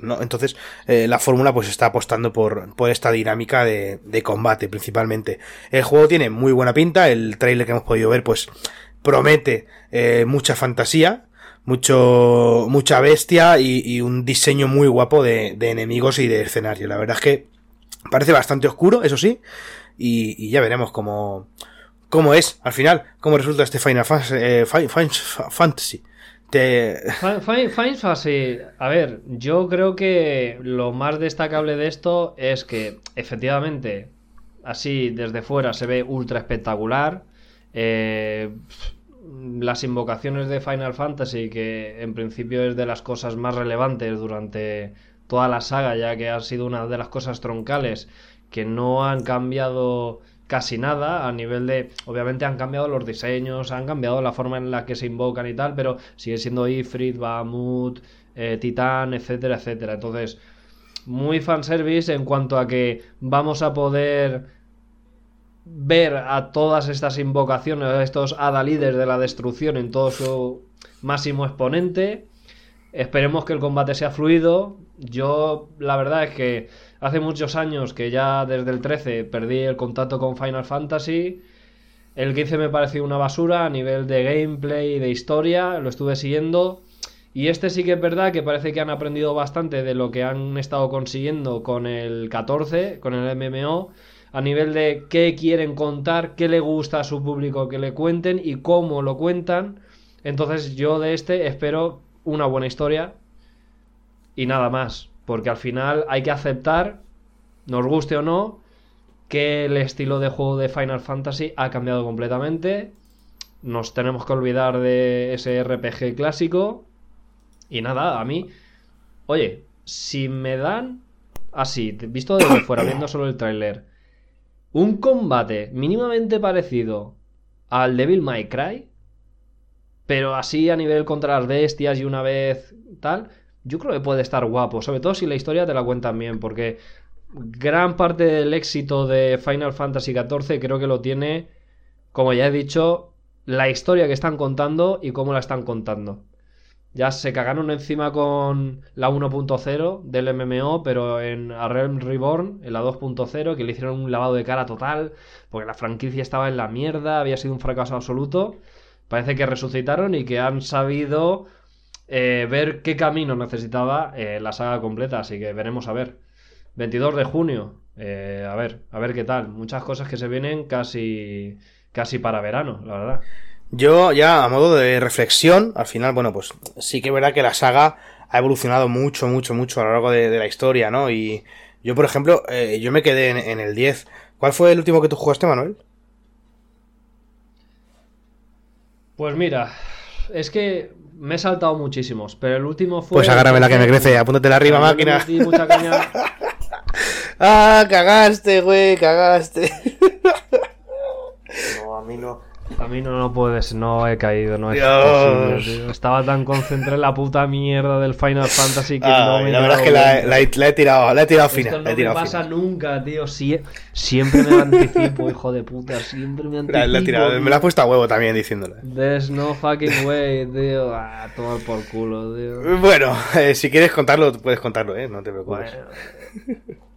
¿no? Entonces, eh, la fórmula pues está apostando por, por esta dinámica de, de, combate principalmente. El juego tiene muy buena pinta, el trailer que hemos podido ver pues promete eh, mucha fantasía, mucho, mucha bestia y, y un diseño muy guapo de, de enemigos y de escenario. La verdad es que parece bastante oscuro, eso sí, y, ya veremos cómo, cómo es al final, cómo resulta este Final Fantasy. Eh, Fantasy. Final Fantasy, a ver, yo creo que lo más destacable de esto es que efectivamente, así desde fuera se ve ultra espectacular. Eh, las invocaciones de Final Fantasy, que en principio es de las cosas más relevantes durante toda la saga, ya que ha sido una de las cosas troncales que no han cambiado casi nada a nivel de obviamente han cambiado los diseños han cambiado la forma en la que se invocan y tal pero sigue siendo Ifrit, Bahamut eh, Titán, etcétera, etcétera. Entonces muy fanservice en cuanto a que vamos a poder ver a todas estas invocaciones a estos adalides de la destrucción en todo su máximo exponente. Esperemos que el combate sea fluido. Yo la verdad es que Hace muchos años que ya desde el 13 perdí el contacto con Final Fantasy. El 15 me pareció una basura a nivel de gameplay y de historia, lo estuve siguiendo. Y este sí que es verdad que parece que han aprendido bastante de lo que han estado consiguiendo con el 14, con el MMO, a nivel de qué quieren contar, qué le gusta a su público que le cuenten y cómo lo cuentan. Entonces yo de este espero una buena historia y nada más. Porque al final hay que aceptar, nos guste o no, que el estilo de juego de Final Fantasy ha cambiado completamente. Nos tenemos que olvidar de ese RPG clásico. Y nada, a mí. Oye, si me dan. Así, visto desde [COUGHS] fuera, viendo solo el tráiler. Un combate mínimamente parecido al Devil May Cry. Pero así a nivel contra las bestias y una vez tal yo creo que puede estar guapo, sobre todo si la historia te la cuentan bien, porque gran parte del éxito de Final Fantasy XIV creo que lo tiene, como ya he dicho, la historia que están contando y cómo la están contando. Ya se cagaron encima con la 1.0 del MMO, pero en A Realm Reborn, en la 2.0, que le hicieron un lavado de cara total, porque la franquicia estaba en la mierda, había sido un fracaso absoluto. Parece que resucitaron y que han sabido eh, ver qué camino necesitaba eh, la saga completa, así que veremos a ver. 22 de junio, eh, a ver, a ver qué tal. Muchas cosas que se vienen casi, casi para verano, la verdad. Yo ya a modo de reflexión, al final, bueno, pues sí que es verdad que la saga ha evolucionado mucho, mucho, mucho a lo largo de, de la historia, ¿no? Y yo, por ejemplo, yo me quedé en, en, el 10. ¿Cuál fue el último que tú jugaste, Manuel? Pues mira, es que me he saltado muchísimos, pero el último fue. Pues agárrame la que me crece, apúntatela arriba, máquina. Mucha caña. [LAUGHS] ah, cagaste, güey, cagaste. No, a mí no. A mí no, no puedes, no he caído, no es posible, tío. Estaba tan concentrado en la puta mierda del Final Fantasy que no me la verdad es que la, la he- la he tirado, la he tirado Esto final. no la me pasa final. nunca, tío. Sie- siempre me anticipo, hijo de puta. Siempre me anticipo. La, la he tirado, tío. me la has puesto a huevo también diciéndola. There's no fucking way, tío. Ah, tomar por culo, tío. Bueno, eh, si quieres contarlo, puedes contarlo, ¿eh? No te preocupes. Bueno. [LAUGHS]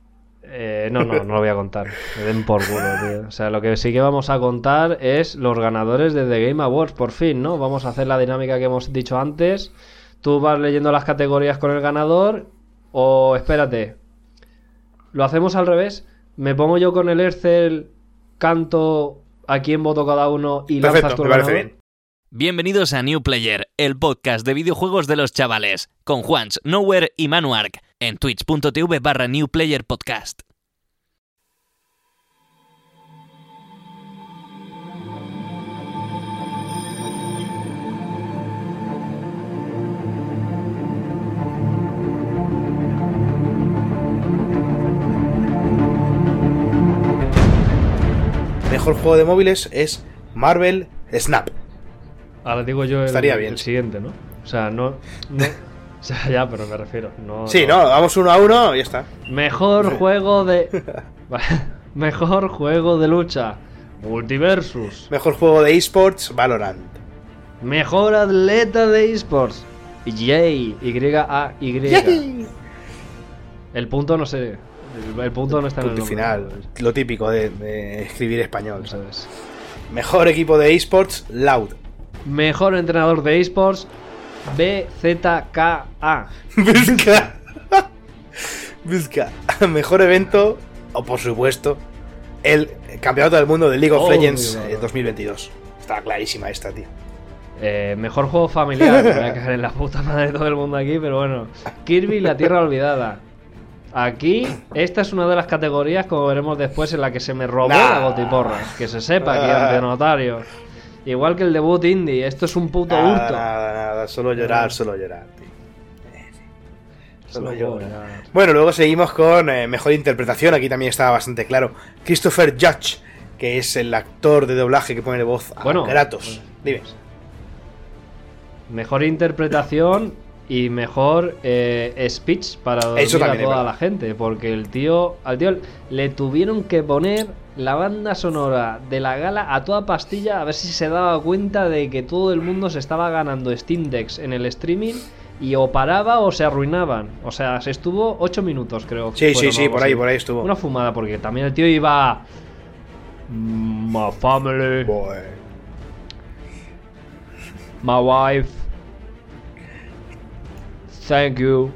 Eh, no, no, no lo voy a contar. Me den por culo, tío. O sea, lo que sí que vamos a contar es los ganadores de The Game Awards, por fin, ¿no? Vamos a hacer la dinámica que hemos dicho antes. Tú vas leyendo las categorías con el ganador. O espérate. Lo hacemos al revés. Me pongo yo con el Excel, canto a quién voto cada uno y lanzas Perfecto, tu me parece bien. Bienvenidos a New Player, el podcast de videojuegos de los chavales, con Juans, Nowhere y Manuark, en twitch.tv barra New Player Podcast. Mejor juego de móviles es Marvel Snap. Ahora digo yo el, Estaría bien, el siguiente, ¿no? O sea, no. no- [LAUGHS] o sea, ya, pero me refiero. No, Sí, no, vamos uno a uno y ya está. Mejor juego de. [LAUGHS] [LAUGHS] Mejor juego de lucha. Multiversus. Mejor juego de esports, Valorant. Mejor atleta de esports. Yay. Y-A-Y. El punto no sé. El, el punto no está en el Punto nombre. final. Lo típico de, de escribir español. Eso es. Mejor equipo de esports, Loud. Mejor entrenador de esports. BZKA. Busca. [LAUGHS] Busca. Mejor evento, o por supuesto, el Campeonato del Mundo de League of Oh, Legends mi eh, madre. 2022. Está clarísima esta, tío. Eh, mejor juego familiar. Me voy a cagar en la puta madre de todo el mundo aquí, pero bueno. Kirby, la Tierra Olvidada. Aquí, esta es una de las categorías, como veremos después, en la que se me robó Nah. la gotiporra. Que se sepa aquí ante notario. Igual que el debut indie, esto es un puto Nada, hurto. nada, nada. Solo llorar, solo llorar, tío. Solo llorar. llorar. Bueno, luego seguimos con eh, mejor interpretación. Aquí también estaba bastante claro. Christopher Judge, que es el actor de doblaje que pone voz a Bueno, Kratos. Dime. Mejor interpretación y mejor eh, speech para dormir Eso a toda la gente. Porque el tío, al tío le tuvieron que poner la banda sonora de la gala a toda pastilla a ver si se daba cuenta de que todo el mundo se estaba ganando Steam Decks en el streaming y o paraba o se arruinaban. O sea, se estuvo 8 minutos, creo. Sí, sí, sí, por ahí, por ahí estuvo. Una fumada, porque también el tío iba. My family, Boy. my wife. Thank you.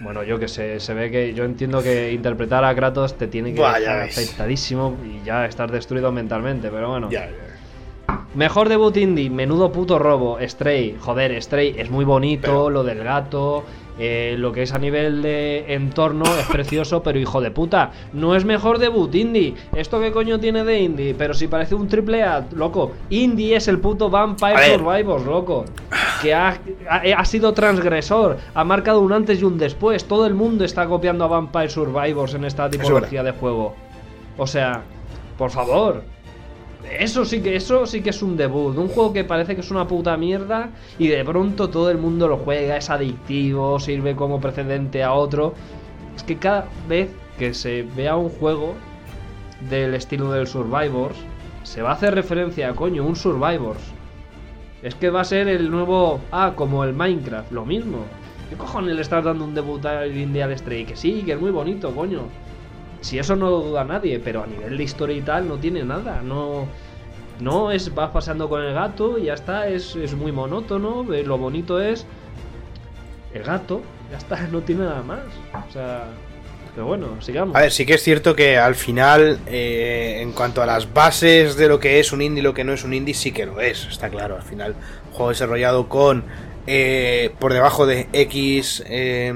Bueno, yo que sé, se ve que yo entiendo que interpretar a Kratos te tiene que Buah, ves. afectadísimo y ya estar destruido mentalmente, pero bueno. Ya, ya. Mejor debut indie, menudo puto robo, Stray. Joder, Stray es muy bonito, Pero- lo del gato, eh, lo que es a nivel de entorno es precioso, pero hijo de puta, no es mejor debut indie. ¿Esto qué coño tiene de indie? Pero si parece un triple A, loco. Indie es el puto Vampire. Survivors, loco. Que ha, ha- ha sido transgresor, ha marcado un antes y un después. Todo el mundo está copiando a Vampire Survivors en esta tipología de juego. O sea, por favor. Eso sí que eso sí que es un debut, un juego que parece que es una puta mierda y de pronto todo el mundo lo juega, es adictivo, sirve como precedente a otro. Es que cada vez que se vea un juego del estilo del Survivors, se va a hacer referencia a coño, un Survivors. Es que va a ser el nuevo, ah, como el Minecraft, lo mismo. ¿Qué cojones le estás dando un debut al Indie al Stray? Que sí, que es muy bonito, coño. Si eso no lo duda nadie, pero a nivel de historia y tal no tiene nada. No, no es vas paseando con el gato y ya está, es, es muy monótono. Lo bonito es el gato, ya está, [LAUGHS] no tiene nada más. O sea, pero bueno, sigamos. A ver, sí que es cierto que al final, eh, en cuanto a las bases de lo que es un indie y lo que no es un indie, sí que lo es, está claro. Al final, juego desarrollado con eh, por debajo de X eh,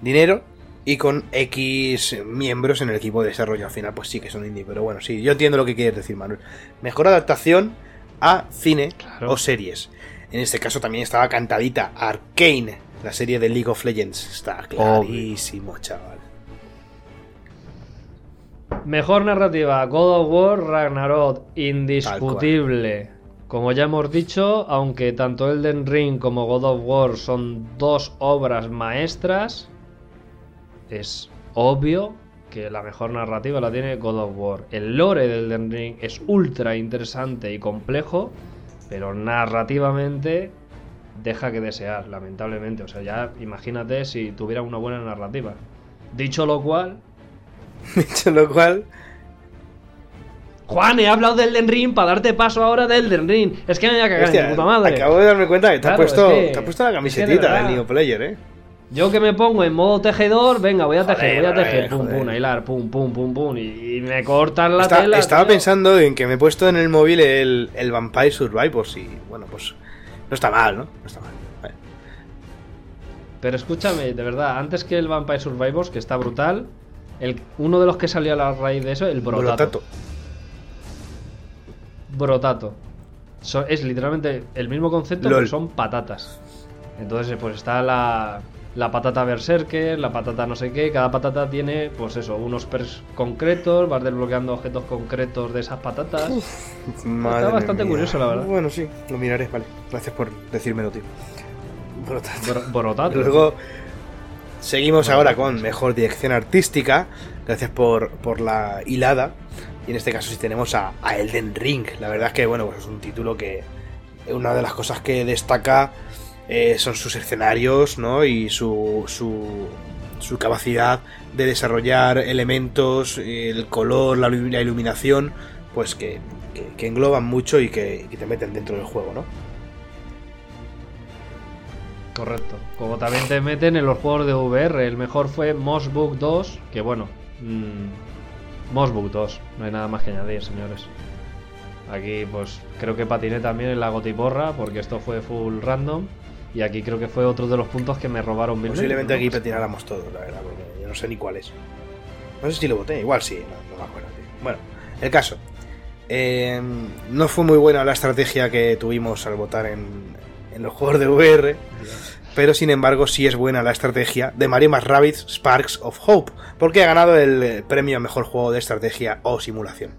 dinero y con X miembros en el equipo de desarrollo. Al final, pues sí que es un indie. Pero bueno, sí, yo entiendo lo que quieres decir, Manuel. Mejor adaptación a cine Claro. o series. En este caso también estaba cantadita Arcane, la serie de League of Legends. Está clarísimo, chaval. Mejor narrativa, God of War Ragnarok, indiscutible. Como ya hemos dicho, aunque tanto Elden Ring como God of War son dos obras maestras, es obvio que la mejor narrativa la tiene God of War. El lore del Elden Ring es ultra interesante y complejo, pero narrativamente deja que desear, lamentablemente. O sea, ya imagínate si tuviera una buena narrativa. Dicho lo cual, [LAUGHS] Dicho lo cual, Juan, he hablado del Elden Ring para darte paso ahora del Elden Ring. Es que me voy a cagar hostia, en mi puta madre. acabo de darme cuenta que te, Claro, has puesto, es que- te has puesto la es que de camisetita verdad. del Neo Player, ¿eh? Yo que me pongo en modo tejedor, venga, voy a tejer, Joder, voy a tejer, joder, pum, joder. pum, a hilar, pum, pum, pum, pum, y, y me cortan la Está- tela. estaba tío. pensando en que me he puesto en el móvil el, el Vampire Survivors y, bueno, pues no está mal, ¿no? No está mal. Vale. Pero escúchame, de verdad, antes que el Vampire Survivors, que está brutal, el, uno de los que salió a la raíz de eso, el Brotato. Brotato. Brotato. So- es literalmente el mismo concepto, Lol. pero son patatas. Entonces, pues está la, la patata berserker, la patata no sé qué. Cada patata tiene, pues eso, unos perks concretos. Vas desbloqueando objetos concretos de esas patatas. Madre bastante mía. curioso, la verdad. Bueno, sí, lo miraré, vale. Gracias por decírmelo, tío. Brotato. Bro- Brotato. [LAUGHS] Luego seguimos ahora con mejor dirección artística. Gracias por, por la hilada. Y en este caso sí tenemos a, a Elden Ring. La verdad es que bueno, pues es un título que una de las cosas que destaca eh, son sus escenarios, ¿no? Y su, su, su capacidad de desarrollar elementos, el color, la, ilu- la iluminación, pues que, que- engloban mucho y que, que te meten dentro del juego, ¿no? Correcto. Como también te meten en los juegos de VR. El mejor fue Mossbook 2, que bueno. mm, Mossbook 2. No hay nada más que añadir, señores. Aquí, pues, creo que patiné también en la gotiporra, porque esto fue full random. Y aquí creo que fue otro de los puntos que me robaron mil Posiblemente aquí ¿no? patináramos todos, la verdad, porque yo no sé ni cuál es. No sé si lo voté, igual sí, no, no me acuerdo. tío. Bueno, el caso. Eh, no fue muy buena la estrategia que tuvimos al votar en, en los juegos de VR, pero sin embargo sí es buena la estrategia de Mario más Rabbids Sparks of Hope, porque ha ganado el eh, premio a mejor juego de estrategia o simulación.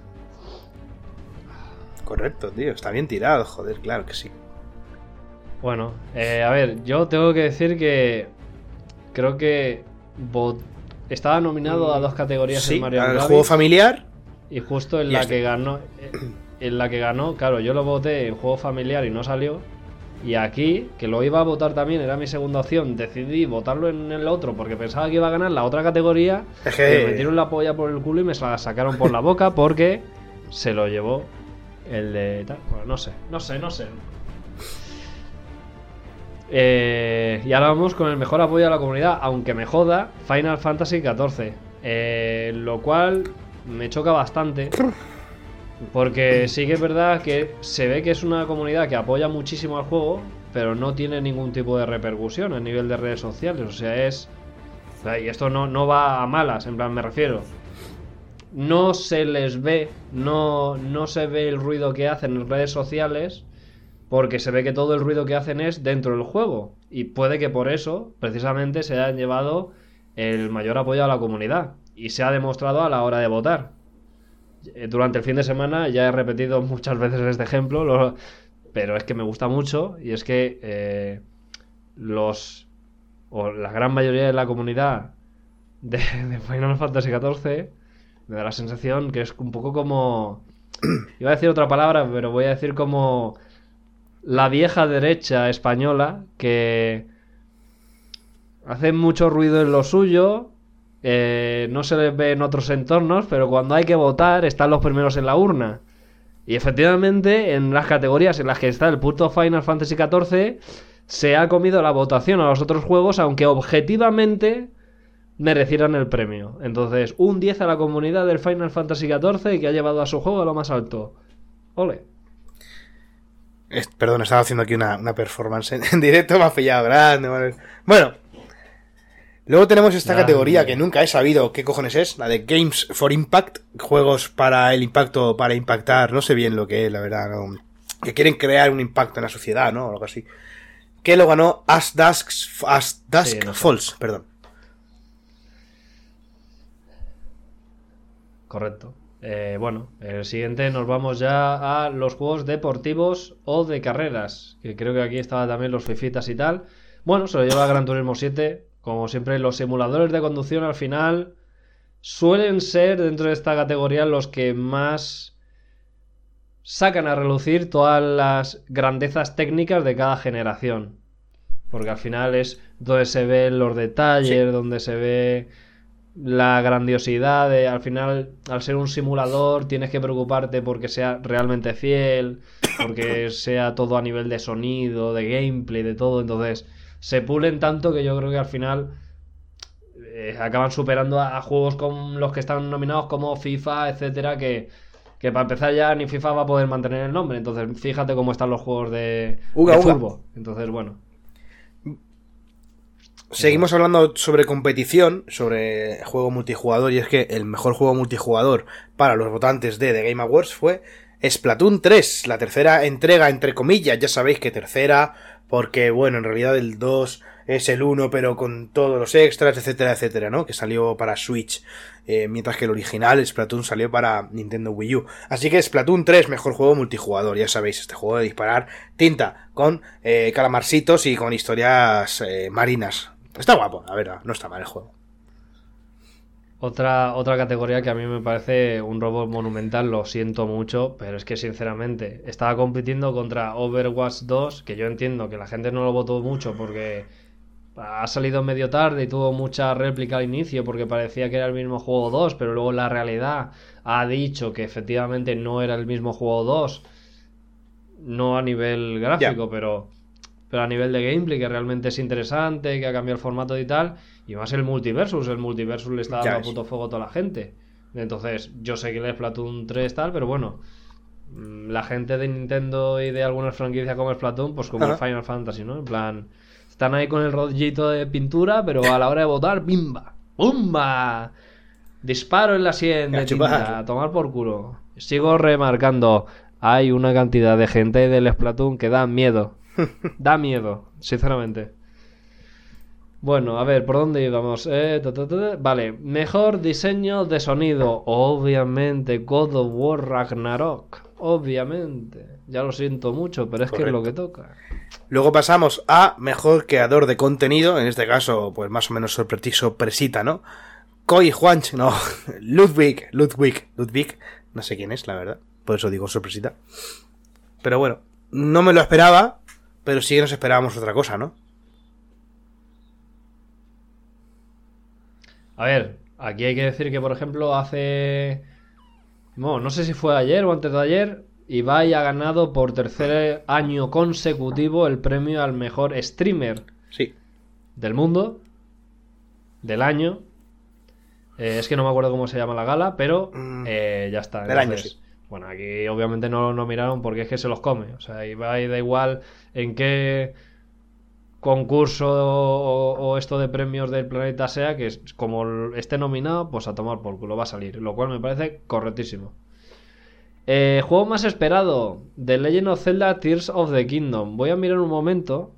Correcto, tío, está bien tirado, joder, claro que sí. Bueno, eh, a ver, yo tengo que decir que creo que estaba nominado a dos categorías Sí, en Mario al juego familiar Y justo en Y la este. que ganó, en la que ganó, claro, yo lo voté en juego familiar y no salió. Y aquí, que lo iba a votar también, era mi segunda opción, decidí votarlo en el otro porque pensaba que iba a ganar la otra categoría. Que- Me metieron la polla por el culo y me la sacaron por la boca porque se lo llevó el de. Bueno, no sé, no sé, no sé. Eh, y ahora vamos con el mejor apoyo a la comunidad, aunque me joda, Final Fantasy XIV. Eh, lo cual me choca bastante. Porque sí que es verdad que se ve que es una comunidad que apoya muchísimo al juego, pero no tiene ningún tipo de repercusión a nivel de redes sociales. O sea, es. Y esto no, no va a malas, en plan, me refiero. No se les ve, no, no se ve el ruido que hacen en redes sociales, porque se ve que todo el ruido que hacen es dentro del juego. Y puede que por eso, precisamente, se hayan llevado el mayor apoyo a la comunidad. Y se ha demostrado a la hora de votar. Eh, Durante el fin de semana ya he repetido [LAUGHS] muchas veces este ejemplo, lo- pero es que me gusta mucho y es que eh, los o la gran mayoría de la comunidad de, [LAUGHS] de Final Fantasy XIV me da la sensación que es un poco como [CLEARS THROAT] iba a decir otra palabra, pero voy a decir como la vieja derecha española que hace mucho ruido en lo suyo, eh, no se les ve en otros entornos, pero cuando hay que votar están los primeros en la urna. Y efectivamente, en las categorías en las que está el puto Final Fantasy XIV, se ha comido la votación a los otros juegos, aunque objetivamente merecieran el premio. Entonces, un 10 a la comunidad del Final Fantasy XIV que ha llevado a su juego a lo más alto. Ole. Es- perdón, estaba haciendo aquí una, una performance en, [LAUGHS] en directo, me ha pillado grande. madre. Bueno, luego tenemos esta Grande. categoría que nunca he sabido qué cojones es, la de Games for Impact, juegos para el impacto, para impactar, no sé bien lo que es, la verdad, no. que quieren crear un impacto en la sociedad, ¿no? O algo así. Que lo ganó As Dusk, As Dusk Sí, no sé. Falls, perdón. Correcto. Eh, bueno, el siguiente nos vamos ya a los juegos deportivos o de carreras, que creo que aquí estaban también los fifitas y tal. Bueno, se lo lleva Gran Turismo 7. Como siempre, los simuladores de conducción al final suelen ser dentro de esta categoría los que más sacan a relucir todas las grandezas técnicas de cada generación. Porque al final es donde se ven los detalles, donde se ve la grandiosidad de, al final, al ser un simulador, tienes que preocuparte porque sea realmente fiel, porque sea todo a nivel de sonido, de gameplay, de todo. Entonces, se pulen tanto que yo creo que al final eh, acaban superando a, a juegos con los que están nominados como FIFA, etcétera, que, que para empezar ya ni FIFA va a poder mantener el nombre. Entonces, fíjate cómo están los juegos de, Uga, de uga. fútbol. Entonces, bueno. Seguimos hablando sobre competición, sobre juego multijugador, y es que el mejor juego multijugador para los votantes de The Game Awards fue Splatoon 3, la tercera entrega, entre comillas, ya sabéis que tercera, porque bueno, en realidad el 2 es el 1, pero con todos los extras, etcétera, etcétera, ¿no? Que salió para Switch, eh, mientras que el original, Splatoon, salió para Nintendo Wii U. Así que Splatoon 3, mejor juego multijugador, ya sabéis, este juego de disparar tinta con eh, calamarcitos y con historias eh, marinas. Está guapo, la verdad, no está mal el juego. Otra, otra categoría que a mí me parece un robo monumental, lo siento mucho, pero es que sinceramente estaba compitiendo contra Overwatch 2, que yo entiendo que la gente no lo votó mucho porque ha salido medio tarde y tuvo mucha réplica al inicio porque parecía que era el mismo juego 2, pero luego la realidad ha dicho que efectivamente no era el mismo juego 2, no a nivel gráfico, pero pero a nivel de gameplay, que realmente es interesante, que ha cambiado el formato y tal, y más el multiversus, el multiversus le está dando a puto fuego a toda la gente. Entonces, yo sé que el Splatoon 3 tal, pero bueno, mm, la gente de Nintendo y de algunas franquicias como Splatoon, pues como el. Final Fantasy, ¿no? En plan, están ahí con el rollito de pintura, pero a la hora de votar, ¡bimba! ¡Bumba! Disparo en la sien de tinta, a tomar por culo. Sigo remarcando, hay una cantidad de gente del Splatoon que da miedo. [LAUGHS] Da miedo, sinceramente. Bueno, a ver, ¿por dónde íbamos? Eh, ta, ta, ta, Vale, mejor diseño de sonido. Obviamente, God of War Ragnarok. Obviamente. Ya lo siento mucho, pero es que es lo que toca. Luego pasamos a mejor creador de contenido, en este caso, pues más o menos sorpresivo presita, ¿no? Koi Juanch, no, [LAUGHS] Ludwig, Ludwig, Ludwig, no sé quién es, la verdad, por eso digo sorpresita. Pero bueno, no me lo esperaba, pero sí que nos esperábamos otra cosa, ¿no? A ver, aquí hay que decir que, por ejemplo, hace. No, no sé si fue ayer o antes de ayer. Ibai ha ganado por tercer año consecutivo el premio al mejor streamer Sí. del mundo. Del año. Eh, es que no me acuerdo cómo se llama la gala, pero Mm, eh, ya está. del año, sí. Bueno, aquí obviamente no lo miraron porque es que se los come. O sea, Ibai da igual en qué concurso o, o esto de premios del planeta sea, que es como esté nominado, pues a tomar por culo va a salir. Lo cual me parece correctísimo. Eh, juego más esperado: The Legend of Zelda Tears of the Kingdom. Voy a mirar un momento.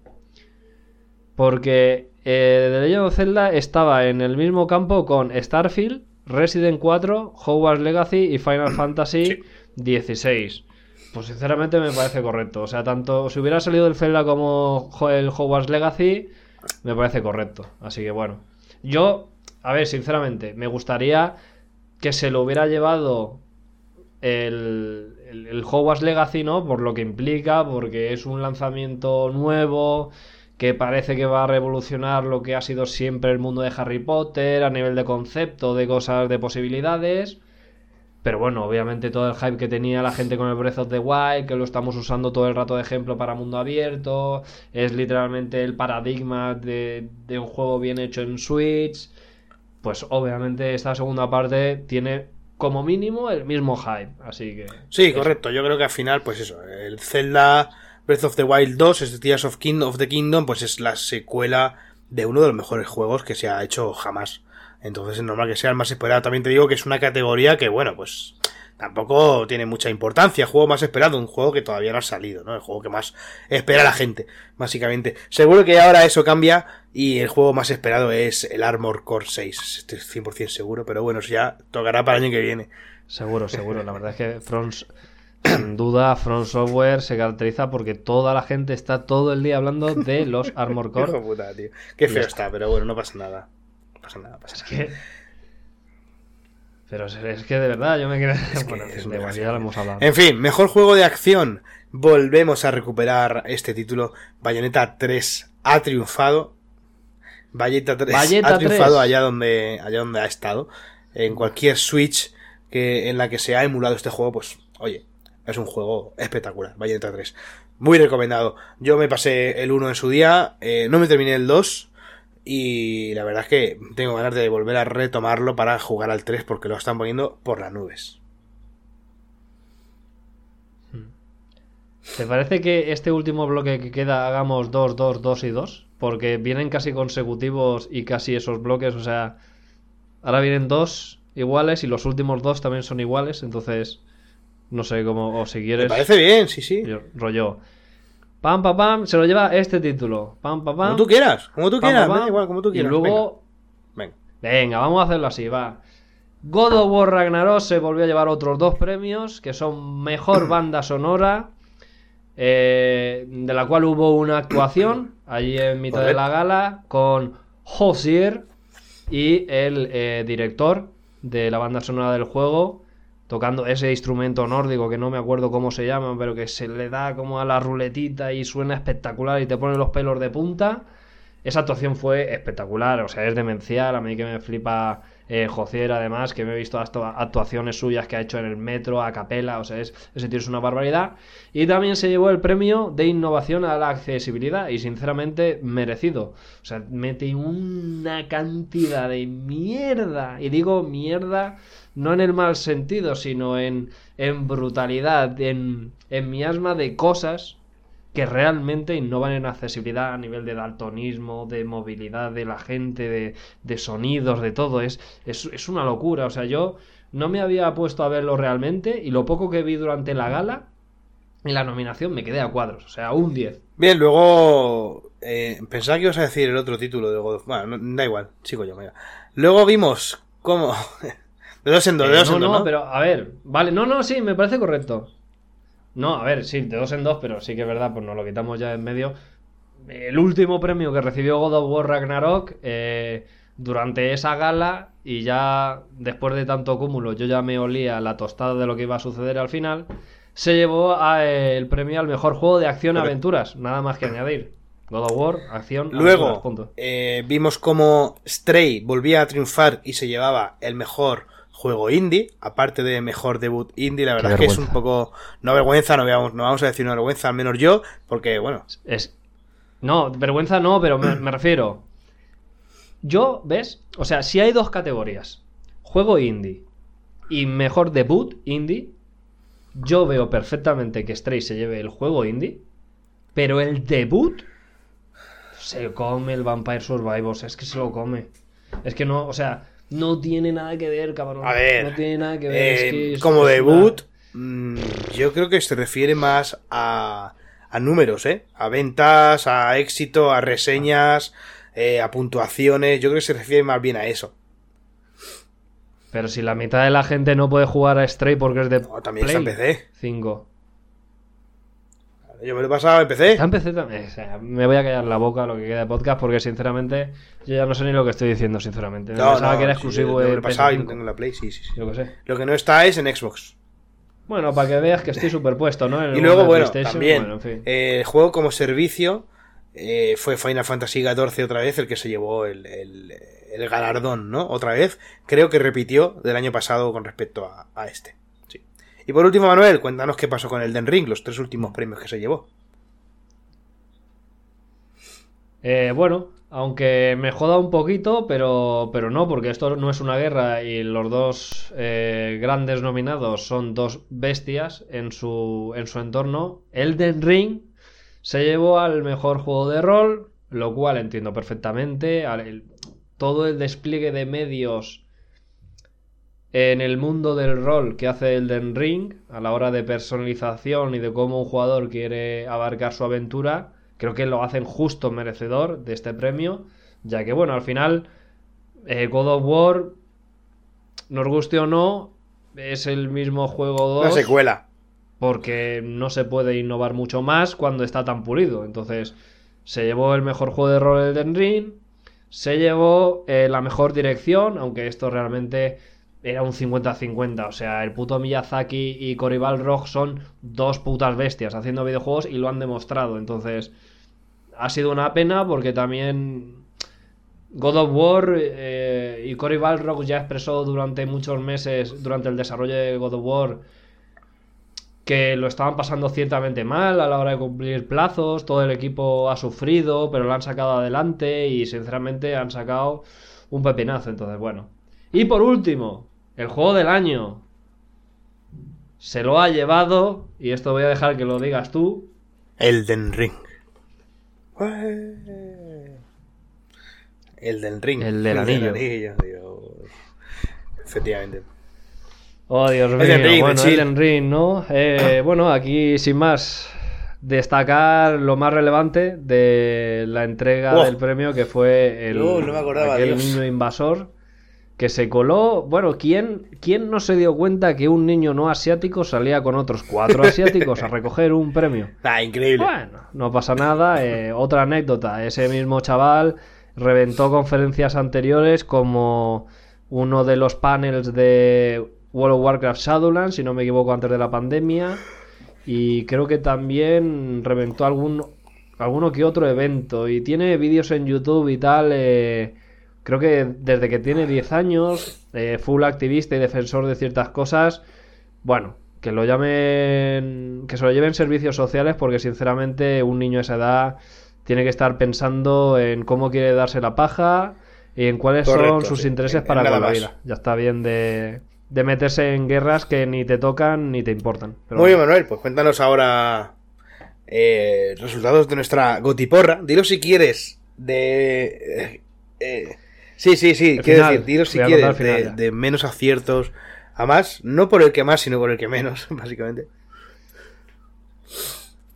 Porque eh, The Legend of Zelda estaba en el mismo campo con Starfield, Resident 4, Hogwarts Legacy y Final Fantasy XVI. Pues sinceramente me parece correcto. O sea, tanto si hubiera salido el Zelda como el Hogwarts Legacy, me parece correcto. Así que bueno. Yo, a ver, sinceramente, me gustaría que se lo hubiera llevado el, el Hogwarts Legacy, ¿no? Por lo que implica, porque es un lanzamiento nuevo que parece que va a revolucionar lo que ha sido siempre el mundo de Harry Potter a nivel de concepto, de cosas, de posibilidades. Pero bueno, obviamente todo el hype que tenía la gente con el Breath of the Wild, que lo estamos usando todo el rato de ejemplo para mundo abierto, es literalmente el paradigma de, de un juego bien hecho en Switch. Pues obviamente esta segunda parte tiene como mínimo el mismo hype, así que... Sí, eso. correcto. Yo creo que al final, pues eso, el Zelda Breath of the Wild 2, es Tears of, King of the Kingdom, pues es la secuela de uno de los mejores juegos que se ha hecho jamás. Entonces es normal que sea el más esperado. También te digo que es una categoría que, bueno, pues tampoco tiene mucha importancia. Juego más esperado, un juego que todavía no ha salido, ¿no? El juego que más espera la gente, básicamente. Seguro que ahora eso cambia y el juego más esperado es el Armor Core 6. Estoy 100% seguro, pero bueno, eso ya tocará para el año que viene. Seguro, seguro. La verdad es que Front, sin duda, Front Software se caracteriza porque toda la gente está todo el día hablando de los Armor [LAUGHS] Core. puta, tío. Qué feo está, pero bueno, no pasa nada. Pasa nada, pasa Es nada. que. Pero es, es que de verdad yo me quedé. Es que bueno, es de igual, demasiado. ya lo hemos hablado. En fin, mejor juego de acción. Volvemos a recuperar este título. Bayonetta 3 ha triunfado. Bayonetta 3 Bayonetta ha triunfado 3. allá donde, allá donde ha estado. En cualquier Switch que, en la que se ha emulado este juego, pues, oye, es un juego espectacular. Bayonetta 3. Muy recomendado. Yo me pasé el 1 en su día. eh, no me terminé el 2. Y la verdad es que tengo ganas de volver a retomarlo para jugar al 3 porque lo están poniendo por las nubes. ¿Te parece que este último bloque que queda hagamos 2, 2, 2 y 2? Porque vienen casi consecutivos y casi esos bloques, o sea, ahora vienen dos iguales y los últimos dos también son iguales, entonces no sé cómo, o si Me quieres, parece bien, sí, sí. rollo. Pam, pam, pam, se lo lleva este título. Pam, pam, pam. Como tú quieras, como tú pam, quieras, pam, pam. igual, como tú quieras. Y luego, Venga, venga, vamos a hacerlo así, va. God of War Ragnarok se volvió a llevar otros dos premios, que son Mejor [CLEARS THROAT] Banda Sonora, eh, de la cual hubo una actuación [CLEARS THROAT] allí en mitad de la gala con Hosier y el eh, director de la banda sonora del juego tocando ese instrumento nórdico que no me acuerdo cómo se llama, pero que se le da como a la ruletita y suena espectacular y te pone los pelos de punta. Esa actuación fue espectacular, o sea, es demencial. A mí que me flipa eh, además, que me he visto hasta actuaciones suyas que ha hecho en el metro, a capela, o sea, es, ese tío es una barbaridad. Y también se llevó el premio de innovación a la accesibilidad, y sinceramente merecido. O sea, mete una cantidad de mierda, y digo mierda no en el mal sentido, sino en, en brutalidad, en, en miasma de cosas que realmente innovan en accesibilidad a nivel de daltonismo, de movilidad de la gente, de, de sonidos, de todo. Es, es, es una locura. O sea, yo no me había puesto a verlo realmente y lo poco que vi durante la gala y la nominación me quedé a cuadros. O sea, un 10. Bien, luego eh, que ibas a decir el otro título de God of Bueno, no- da igual, chico yo, mira. Luego vimos cómo... [LAUGHS] de dos en dos, de Eh, dos no, en dos, no, ¿no? pero a ver, vale, no, no, sí, me parece correcto. No, a ver, sí, de dos en dos, pero sí que es verdad, pues nos lo quitamos ya en medio. El último premio que recibió God of War Ragnarok eh, durante esa gala, y ya después de tanto cúmulo, yo ya me olía la tostada de lo que iba a suceder al final, se llevó a, eh, el premio al mejor juego de acción-aventuras, nada más que añadir. God of War, acción, aventuras, Luego punto. eh, vimos cómo Stray volvía a triunfar y se llevaba el mejor juego indie, aparte de mejor debut indie, la verdad es que es un poco... No vergüenza, no vamos, no vamos a decir una vergüenza, al menos yo, porque bueno, Es... No, vergüenza no, pero me, me refiero. Yo, ¿ves? O sea, si hay dos categorías, juego indie y mejor debut indie, yo veo perfectamente que Stray se lleve el juego indie, pero el debut se come el Vampire Survivors, es que se lo come. Es que no, o sea, no tiene nada que ver, cabrón. A ver, no tiene nada que ver. es eh, que es- como una- debut, mm, yo creo que se refiere más a, a números, ¿eh? A ventas, a éxito, a reseñas, eh, a puntuaciones. Yo creo que se refiere más bien a eso. Pero si la mitad de la gente no puede jugar a Stray porque es de No, también está en Play PC. 5. Yo me lo he pasado en PC. Está en PC también. O sea, me voy a callar la boca lo que queda de podcast porque sinceramente yo ya no sé ni lo que estoy diciendo, sinceramente. Me No, pensaba no, que era sí, exclusivo me lo he pasado y lo PS5. tengo en la Play, sí, sí, sí. Yo sé. Lo que no está es en Xbox. Bueno, para que veas que estoy [LAUGHS] superpuesto, ¿no? En Y luego, bueno, también, bueno, en fin. eh, el juego como servicio eh, fue Final Fantasy XIV otra vez el que se llevó el, el- el galardón, ¿no? Otra vez. Creo que repitió del año pasado con respecto a, a este. Y por último, Manuel, cuéntanos qué pasó con el Den Ring, los tres últimos premios que se llevó. Eh, bueno, aunque me joda un poquito, pero, pero no, porque esto no es una guerra y los dos eh, grandes nominados son dos bestias en su, en su entorno. Elden Ring se llevó al mejor juego de rol, lo cual entiendo perfectamente. todo el despliegue de medios en el mundo del rol que hace Elden Ring, a la hora de personalización y de cómo un jugador quiere abarcar su aventura, creo que lo hacen justo merecedor de este premio, ya que bueno, al final eh, God of War, nos guste o no, es el mismo juego 2 Una secuela. porque no se puede innovar mucho más cuando está tan pulido. Entonces, se llevó el mejor juego de rol Elden Ring, se llevó eh, la mejor dirección, aunque esto realmente era un 50-50. O sea, el puto Miyazaki y Cory Balrog son dos putas bestias haciendo videojuegos y lo han demostrado. Entonces, ha sido una pena porque también God of War eh, y Cory Balrog ya expresó durante muchos meses, durante el desarrollo de God of War, que lo estaban pasando ciertamente mal a la hora de cumplir plazos, todo el equipo ha sufrido, pero lo han sacado adelante y sinceramente han sacado un pepinazo, entonces bueno. Y por último, el juego del año. Se lo ha llevado, y esto voy a dejar que lo digas tú, Elden Ring. Elden Ring. El del anillo. Dios. Efectivamente. Oh, Dios mío. Elden Ring, bueno. Elden Ring, ¿no? Eh, bueno, aquí sin más, destacar lo más relevante de la entrega Oh. del premio que fue el Oh, no me acordaba, aquel Dios. niño invasor que se coló. Bueno, ¿quién, ¿quién no se dio cuenta que un niño no asiático salía con otros cuatro asiáticos a [LAUGHS] recoger un premio? Ah, increíble. Bueno, no pasa nada. eh, otra anécdota, ese mismo chaval reventó conferencias anteriores como uno de los panels de World of Warcraft Shadowlands, si no me equivoco, antes de la pandemia. Y creo que también reventó algún, alguno que otro evento. Y tiene vídeos en YouTube y tal. eh, creo que desde que tiene 10 años, eh, full activista y defensor de ciertas cosas. Bueno, que lo llamen. Que se lo lleven servicios sociales, porque sinceramente un niño a esa edad tiene que estar pensando en cómo quiere darse la paja y en cuáles son sus sí, intereses en- para en la vida. Ya está bien de, de meterse en guerras que ni te tocan ni te importan. Pero Muy bien. Manuel. Pues cuéntanos ahora eh, resultados de nuestra gotiporra. Dilo si quieres. De. eh, eh, sí, sí, sí. El Quiero final. decir, dilo si quieres. final De, menos aciertos a más. No por el que más, sino por el que menos, [LAUGHS] básicamente.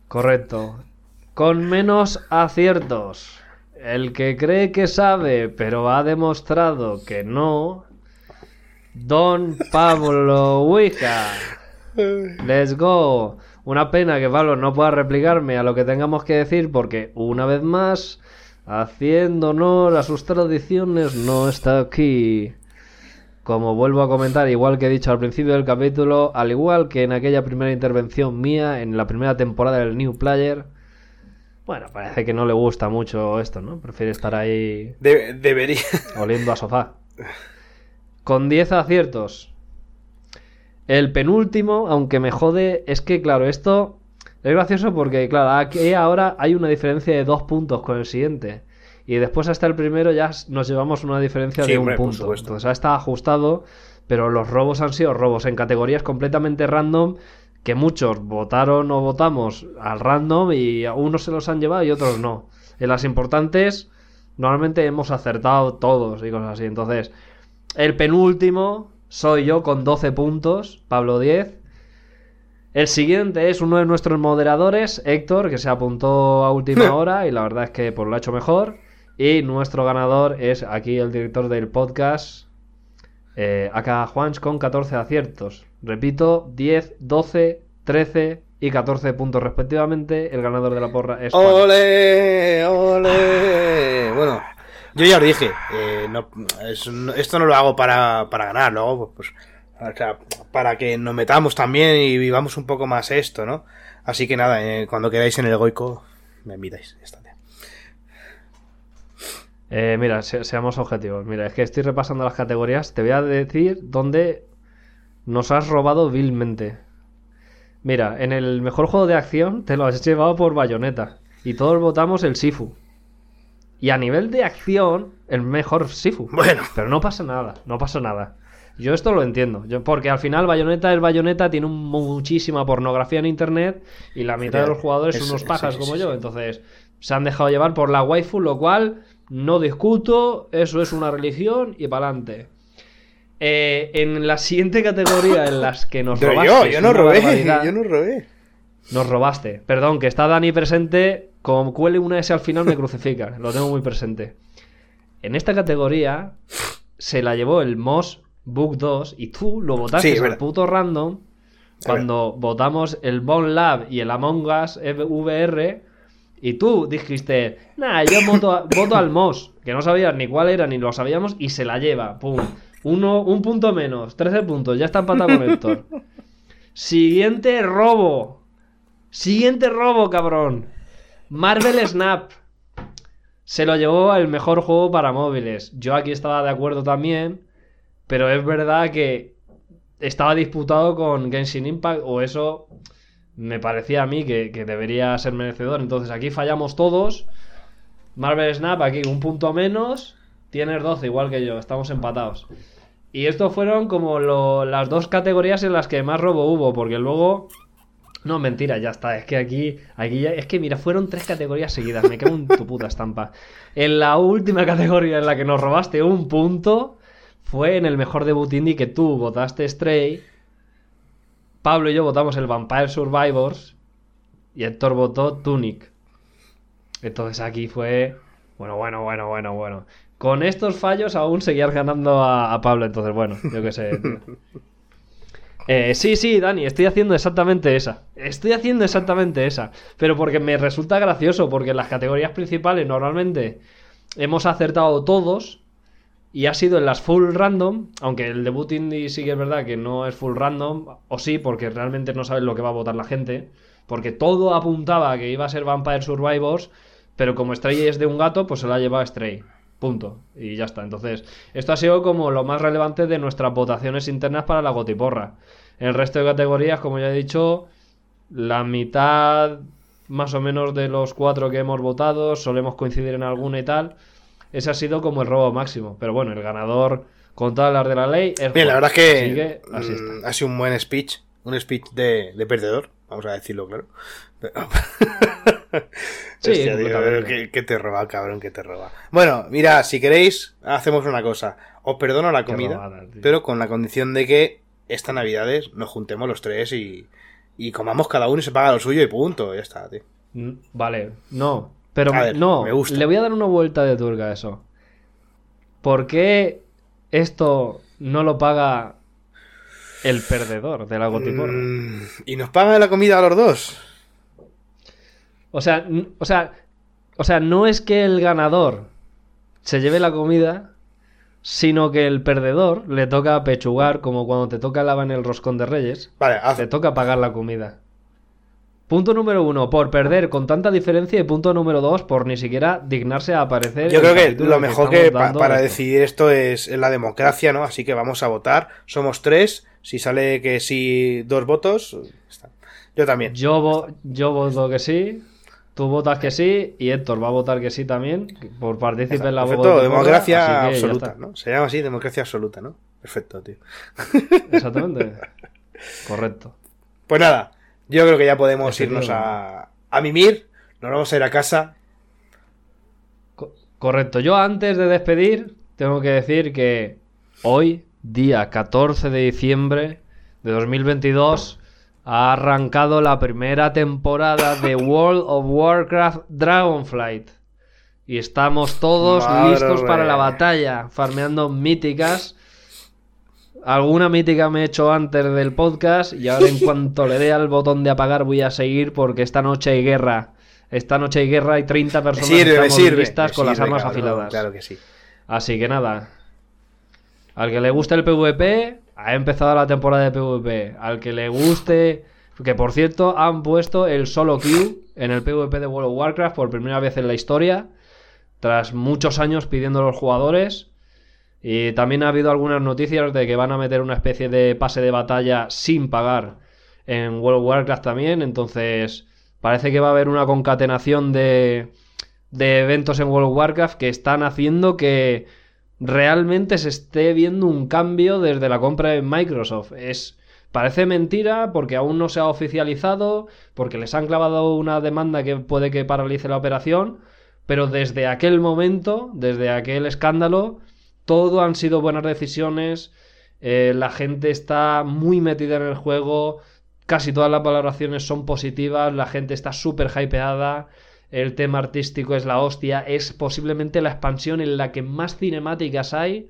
Correcto. Con menos aciertos. El que cree que sabe, pero ha demostrado que no. Don Pablo Ouija. Let's go. Una pena que Pablo no pueda replicarme a lo que tengamos que decir porque, una vez más, haciendo honor a sus tradiciones, no está aquí. Como vuelvo a comentar, igual que he dicho al principio del capítulo, al igual que en aquella primera intervención mía en la primera temporada del New Player, bueno, parece que no le gusta mucho esto, ¿no? Prefiere estar ahí De- debería. [LAUGHS] oliendo a sofá. Con 10 aciertos. El penúltimo, aunque me jode, es que, claro, esto es gracioso porque, claro, aquí ahora hay una diferencia de dos puntos con el siguiente. Y después hasta el primero ya nos llevamos una diferencia Sí, de un hombre, punto. Entonces ahora está ajustado, pero los robos han sido robos en categorías completamente random que muchos votaron o votamos al random y a unos se los han llevado y otros no. En las importantes normalmente hemos acertado todos y cosas así. Entonces, el penúltimo soy yo con 12 puntos, Pablo 10. El siguiente es uno de nuestros moderadores, Héctor, que se apuntó a última [LAUGHS] hora y la verdad es que pues, lo ha hecho mejor. Y nuestro ganador es aquí el director del podcast, eh, acá Juans, con 14 aciertos. Repito, 10, 12, 13 y 14 puntos respectivamente. El ganador de la porra es Juan. ¡Ole! ¡Ole! Bueno, yo ya os dije, eh, no- es- no- esto no lo hago para, para ganar, lo hago pues, o sea, para que nos metamos también y vivamos un poco más esto, ¿no? Así que nada, eh, cuando queráis en el Goico, me invitáis. Ya está. Eh, mira, se- seamos objetivos. Mira, es que estoy repasando las categorías. Te voy a decir dónde nos has robado vilmente. Mira, en el mejor juego de acción te lo has llevado por bayoneta. Y todos votamos el Sifu. Y a nivel de acción, el mejor Sifu. Bueno. Pero no pasa nada, no pasa nada. Yo esto lo entiendo. Yo, porque al final Bayonetta es Bayonetta, tiene un- muchísima pornografía en internet y la mitad de los jugadores son unos pajas como yo. Entonces se han dejado llevar por la waifu, lo cual no discuto, eso es una religión y para adelante. Eh, en la siguiente categoría en las que nos [LAUGHS] robaste. yo, yo no robé, [LAUGHS] yo no robé. Nos robaste. Perdón, que está Dani presente. Como cuele una S al final me crucifica. [LAUGHS] Lo tengo muy presente. En esta categoría se la llevó el Moss Book 2 y tú lo votaste Sí, al puto random cuando votamos el Bone Lab y el Among Us VR y tú dijiste, nah, yo voto, a- [LAUGHS] voto al Moss, que no sabías ni cuál era ni lo sabíamos y se la lleva, pum. Uno, un punto menos, 13 puntos, ya está empatado con Héctor. [LAUGHS] Siguiente robo. Siguiente robo, cabrón. Marvel Snap. Se lo llevó al mejor juego para móviles. Yo aquí estaba de acuerdo también. Pero es verdad que estaba disputado con Genshin Impact. O eso me parecía a mí que, que debería ser merecedor. Entonces aquí fallamos todos. Marvel Snap, aquí un punto menos. Tienes 12, igual que yo. Estamos empatados. Y estos fueron como las dos categorías en las que más robo hubo. Porque luego no, mentira, ya está. Es que aquí, aquí es que mira, fueron tres categorías seguidas. Me cago en tu puta estampa. En la última [LAUGHS] categoría en la que nos robaste un punto fue en el mejor debut indie que tú votaste Stray. Pablo y yo votamos el Vampire Survivors y Héctor votó Tunic. Entonces aquí fue, bueno, bueno, bueno, bueno, bueno. Con estos fallos aún seguías ganando a, a Pablo. Entonces, bueno, yo qué sé. [LAUGHS] Eh, sí, sí, Dani, estoy haciendo exactamente esa. Estoy haciendo exactamente esa. Pero porque me resulta gracioso, porque en las categorías principales normalmente hemos acertado todos y ha sido en las full random, aunque el debut indie sí que es verdad que no es full random, o sí, porque realmente no sabes lo que va a votar la gente, porque todo apuntaba a que iba a ser Vampire Survivors, pero como Stray es de un gato, pues se la ha llevado Stray. Punto. Y ya está. Entonces, esto ha sido como lo más relevante de nuestras votaciones internas para la gotiporra. En el resto de categorías, como ya he dicho, la mitad más o menos de los cuatro que hemos votado, solemos coincidir en alguna y tal. Ese ha sido como el robo máximo. Pero bueno, el ganador, con todas las de la ley, es Bien, la verdad es que que así mm, está. ha sido un buen speech. Un speech de, de perdedor, vamos a decirlo claro. [LAUGHS] Sí, Hostia, tío, completamente. que, que te roba, cabrón, que te roba. Bueno, mira, si queréis, hacemos una cosa. Os perdono la comida, robada, pero con la condición de que estas navidades nos juntemos los tres y, y comamos cada uno y se paga lo suyo y punto. Ya está, tío. Mm, Vale, no. Pero ver, no, me gusta. le voy a dar una vuelta de turca a eso. ¿Por qué esto no lo paga el perdedor de la gotiporra? Mm, ¿Y nos paga la comida a los dos? O sea, o sea, o sea, no es que el ganador se lleve la comida, sino que el perdedor le toca pechugar como cuando te toca lava en el roscón de Reyes, Vale, haz, te toca pagar la comida. Punto número uno, por perder con tanta diferencia. Y punto número dos, por ni siquiera dignarse a aparecer. Yo creo que lo mejor que pa- para esto. decidir esto es la democracia, ¿no? Así que vamos a votar. Somos tres. Si sale que sí, dos votos. está. Yo también. Yo, vo- yo voto que sí. Tú votas que sí. Y Héctor va a votar que sí también. Por partícipe en la Perfecto, votación, democracia absoluta. ¿no? Se llama así, democracia absoluta, ¿no? Perfecto, tío. Exactamente. [LAUGHS] Correcto. Pues nada, yo creo que ya podemos irnos Efectivamente. a, a mimir. Nos vamos a ir a casa. Co- correcto. Yo antes de despedir, tengo que decir que hoy, día 14 de diciembre de 2022, ha arrancado la primera temporada de World of Warcraft Dragonflight. Y estamos todos Madre listos para la batalla, farmeando míticas. Alguna mítica me he hecho antes del podcast y ahora en [LAUGHS] cuanto le dé al botón de apagar voy a seguir porque esta noche hay guerra. Esta noche hay guerra y 30 Me personas sirve, me estamos sirve. listas me con las armas cabrón, afiladas. Claro que sí. Así que nada. Al que le guste el PvP, ha empezado la temporada de PvP. Al que le guste. Que por cierto, han puesto el solo queue en el PvP de World of Warcraft por primera vez en la historia. Tras muchos años pidiendo a los jugadores. Y también ha habido algunas noticias de que van a meter una especie de pase de batalla sin pagar en World of Warcraft también. Entonces, parece que va a haber una concatenación de, de eventos en World of Warcraft que están haciendo que realmente se esté viendo un cambio desde la compra de Microsoft. Es. Parece mentira porque aún no se ha oficializado, porque les han clavado una demanda que puede que paralice la operación, pero desde aquel momento, desde aquel escándalo, todo han sido buenas decisiones. eh, la gente está muy metida en el juego, casi todas las valoraciones son positivas, la gente está súper hypeada, el tema artístico es la hostia, es posiblemente la expansión en la que más cinemáticas hay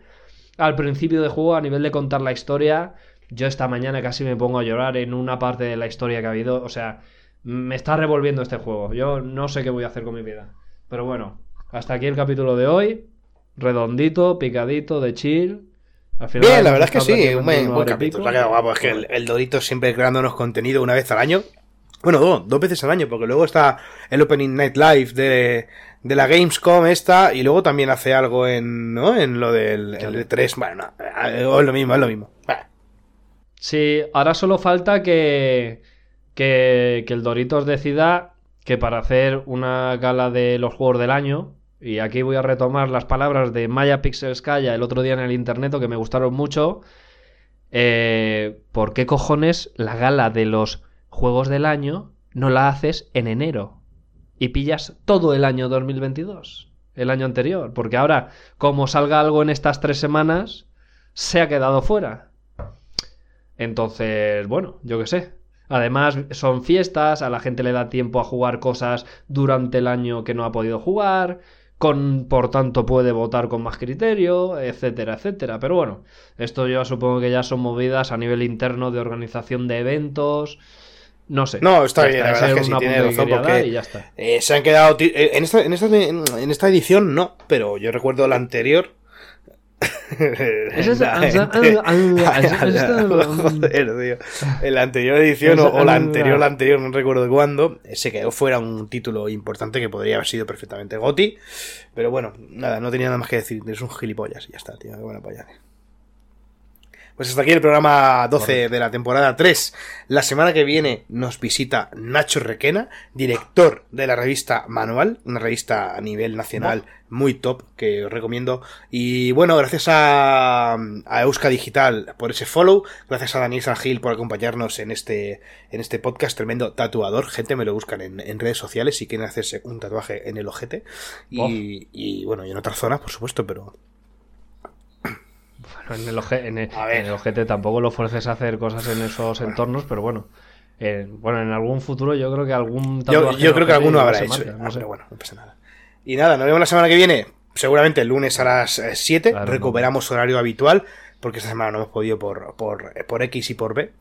al principio de juego a nivel de contar la historia. Yo esta mañana casi me pongo a llorar en una parte de la historia que ha habido, o sea, me está revolviendo este juego. Yo no sé qué voy a hacer con mi vida. Pero bueno, hasta aquí el capítulo de hoy. Redondito, picadito, de chill. Al final Bien, la verdad es que sí, un buen, buen capítulo. ha quedado guapo. Es que el, el Dorito siempre creándonos contenido una vez al año. Bueno, dos, dos veces al año, porque luego está el Opening Night Live de, de la Gamescom esta, y luego también hace algo en, ¿no? En lo del el E3. Bueno, no, es lo mismo, es lo mismo. Sí, ahora solo falta que, que, que el Doritos decida que para hacer una gala de los juegos del año, y aquí voy a retomar las palabras de Maya Pixelskaya el otro día en el internet que me gustaron mucho, eh, ¿por qué cojones la gala de los juegos del año no la haces en enero? Y pillas todo el año 2022, el año anterior, porque ahora, como salga algo en estas tres semanas, se ha quedado fuera. Entonces, bueno, yo qué sé. Además, son fiestas, a la gente le da tiempo a jugar cosas durante el año que no ha podido jugar, con, por tanto puede votar con más criterio, etcétera, etcétera. Pero bueno, esto yo supongo que ya son movidas a nivel interno de organización de eventos. No sé. No, está bien, la verdad es que sí, tiene razón, porque ya está. eh, se han quedado... eh, En esta, en, esta, en esta edición no, pero yo recuerdo la anterior... [LAUGHS] Es [LAUGHS] [LAUGHS] Joder, tío. En la anterior edición o, o la anterior, la anterior, no recuerdo cuándo, se quedó fuera un título importante que podría haber sido perfectamente Goti. Pero bueno, nada, no tenía nada más que decir. Es un gilipollas y ya está, tío. Qué buena polla. tío. Pues hasta aquí el programa 12 de la temporada 3. La semana que viene nos visita Nacho Requena, director de la revista Manual, una revista a nivel nacional muy top que os recomiendo. Y bueno, gracias a, a Euska Digital por ese follow, gracias a Daniel Sangil por acompañarnos en este, en este podcast, tremendo tatuador. Gente, me lo buscan en, en redes sociales si quieren hacerse un tatuaje en el ojete. Y, y bueno, y en otras zonas, por supuesto, pero Bueno, en el, oje- en el- en el ojete tampoco lo fuerces a hacer cosas en esos entornos, pero bueno. eh, bueno, en algún futuro yo creo que algún Yo, yo creo que alguno habrá hecho. marca, Ah, sé. Pero bueno, no pasa nada. Y nada, nos vemos la semana que viene. Seguramente el lunes a las 7. Claro, recuperamos horario habitual. Porque esta semana no hemos podido por, por, por X y por B.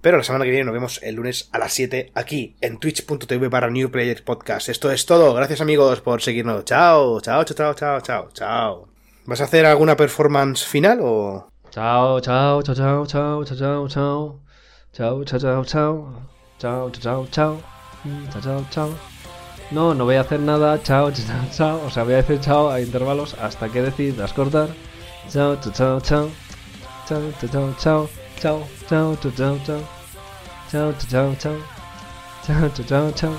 Pero la semana que viene nos vemos el lunes a las 7 aquí en twitch.tv para New Players Podcast. Esto es todo. Gracias amigos por seguirnos. Chao, chao, chao, chao, chao, chao, chao. ¿Vas a hacer alguna performance final o...? Chao, chao, chao, chao, chao, chao, chao, chao. Chao, chao, chao, chao. Chao, chao, chao, chao. Mm, Chao, chao. No, no voy a hacer nada. Chao, chao, chao, chao. O sea, voy a decir chao a intervalos hasta que decidas cortar. Chao, chao, chao, chao. Chao, chao, chao, chao. Chao, chao, chao, chao, chao. Chao, chao, chao, chao. Chao, chao, chao,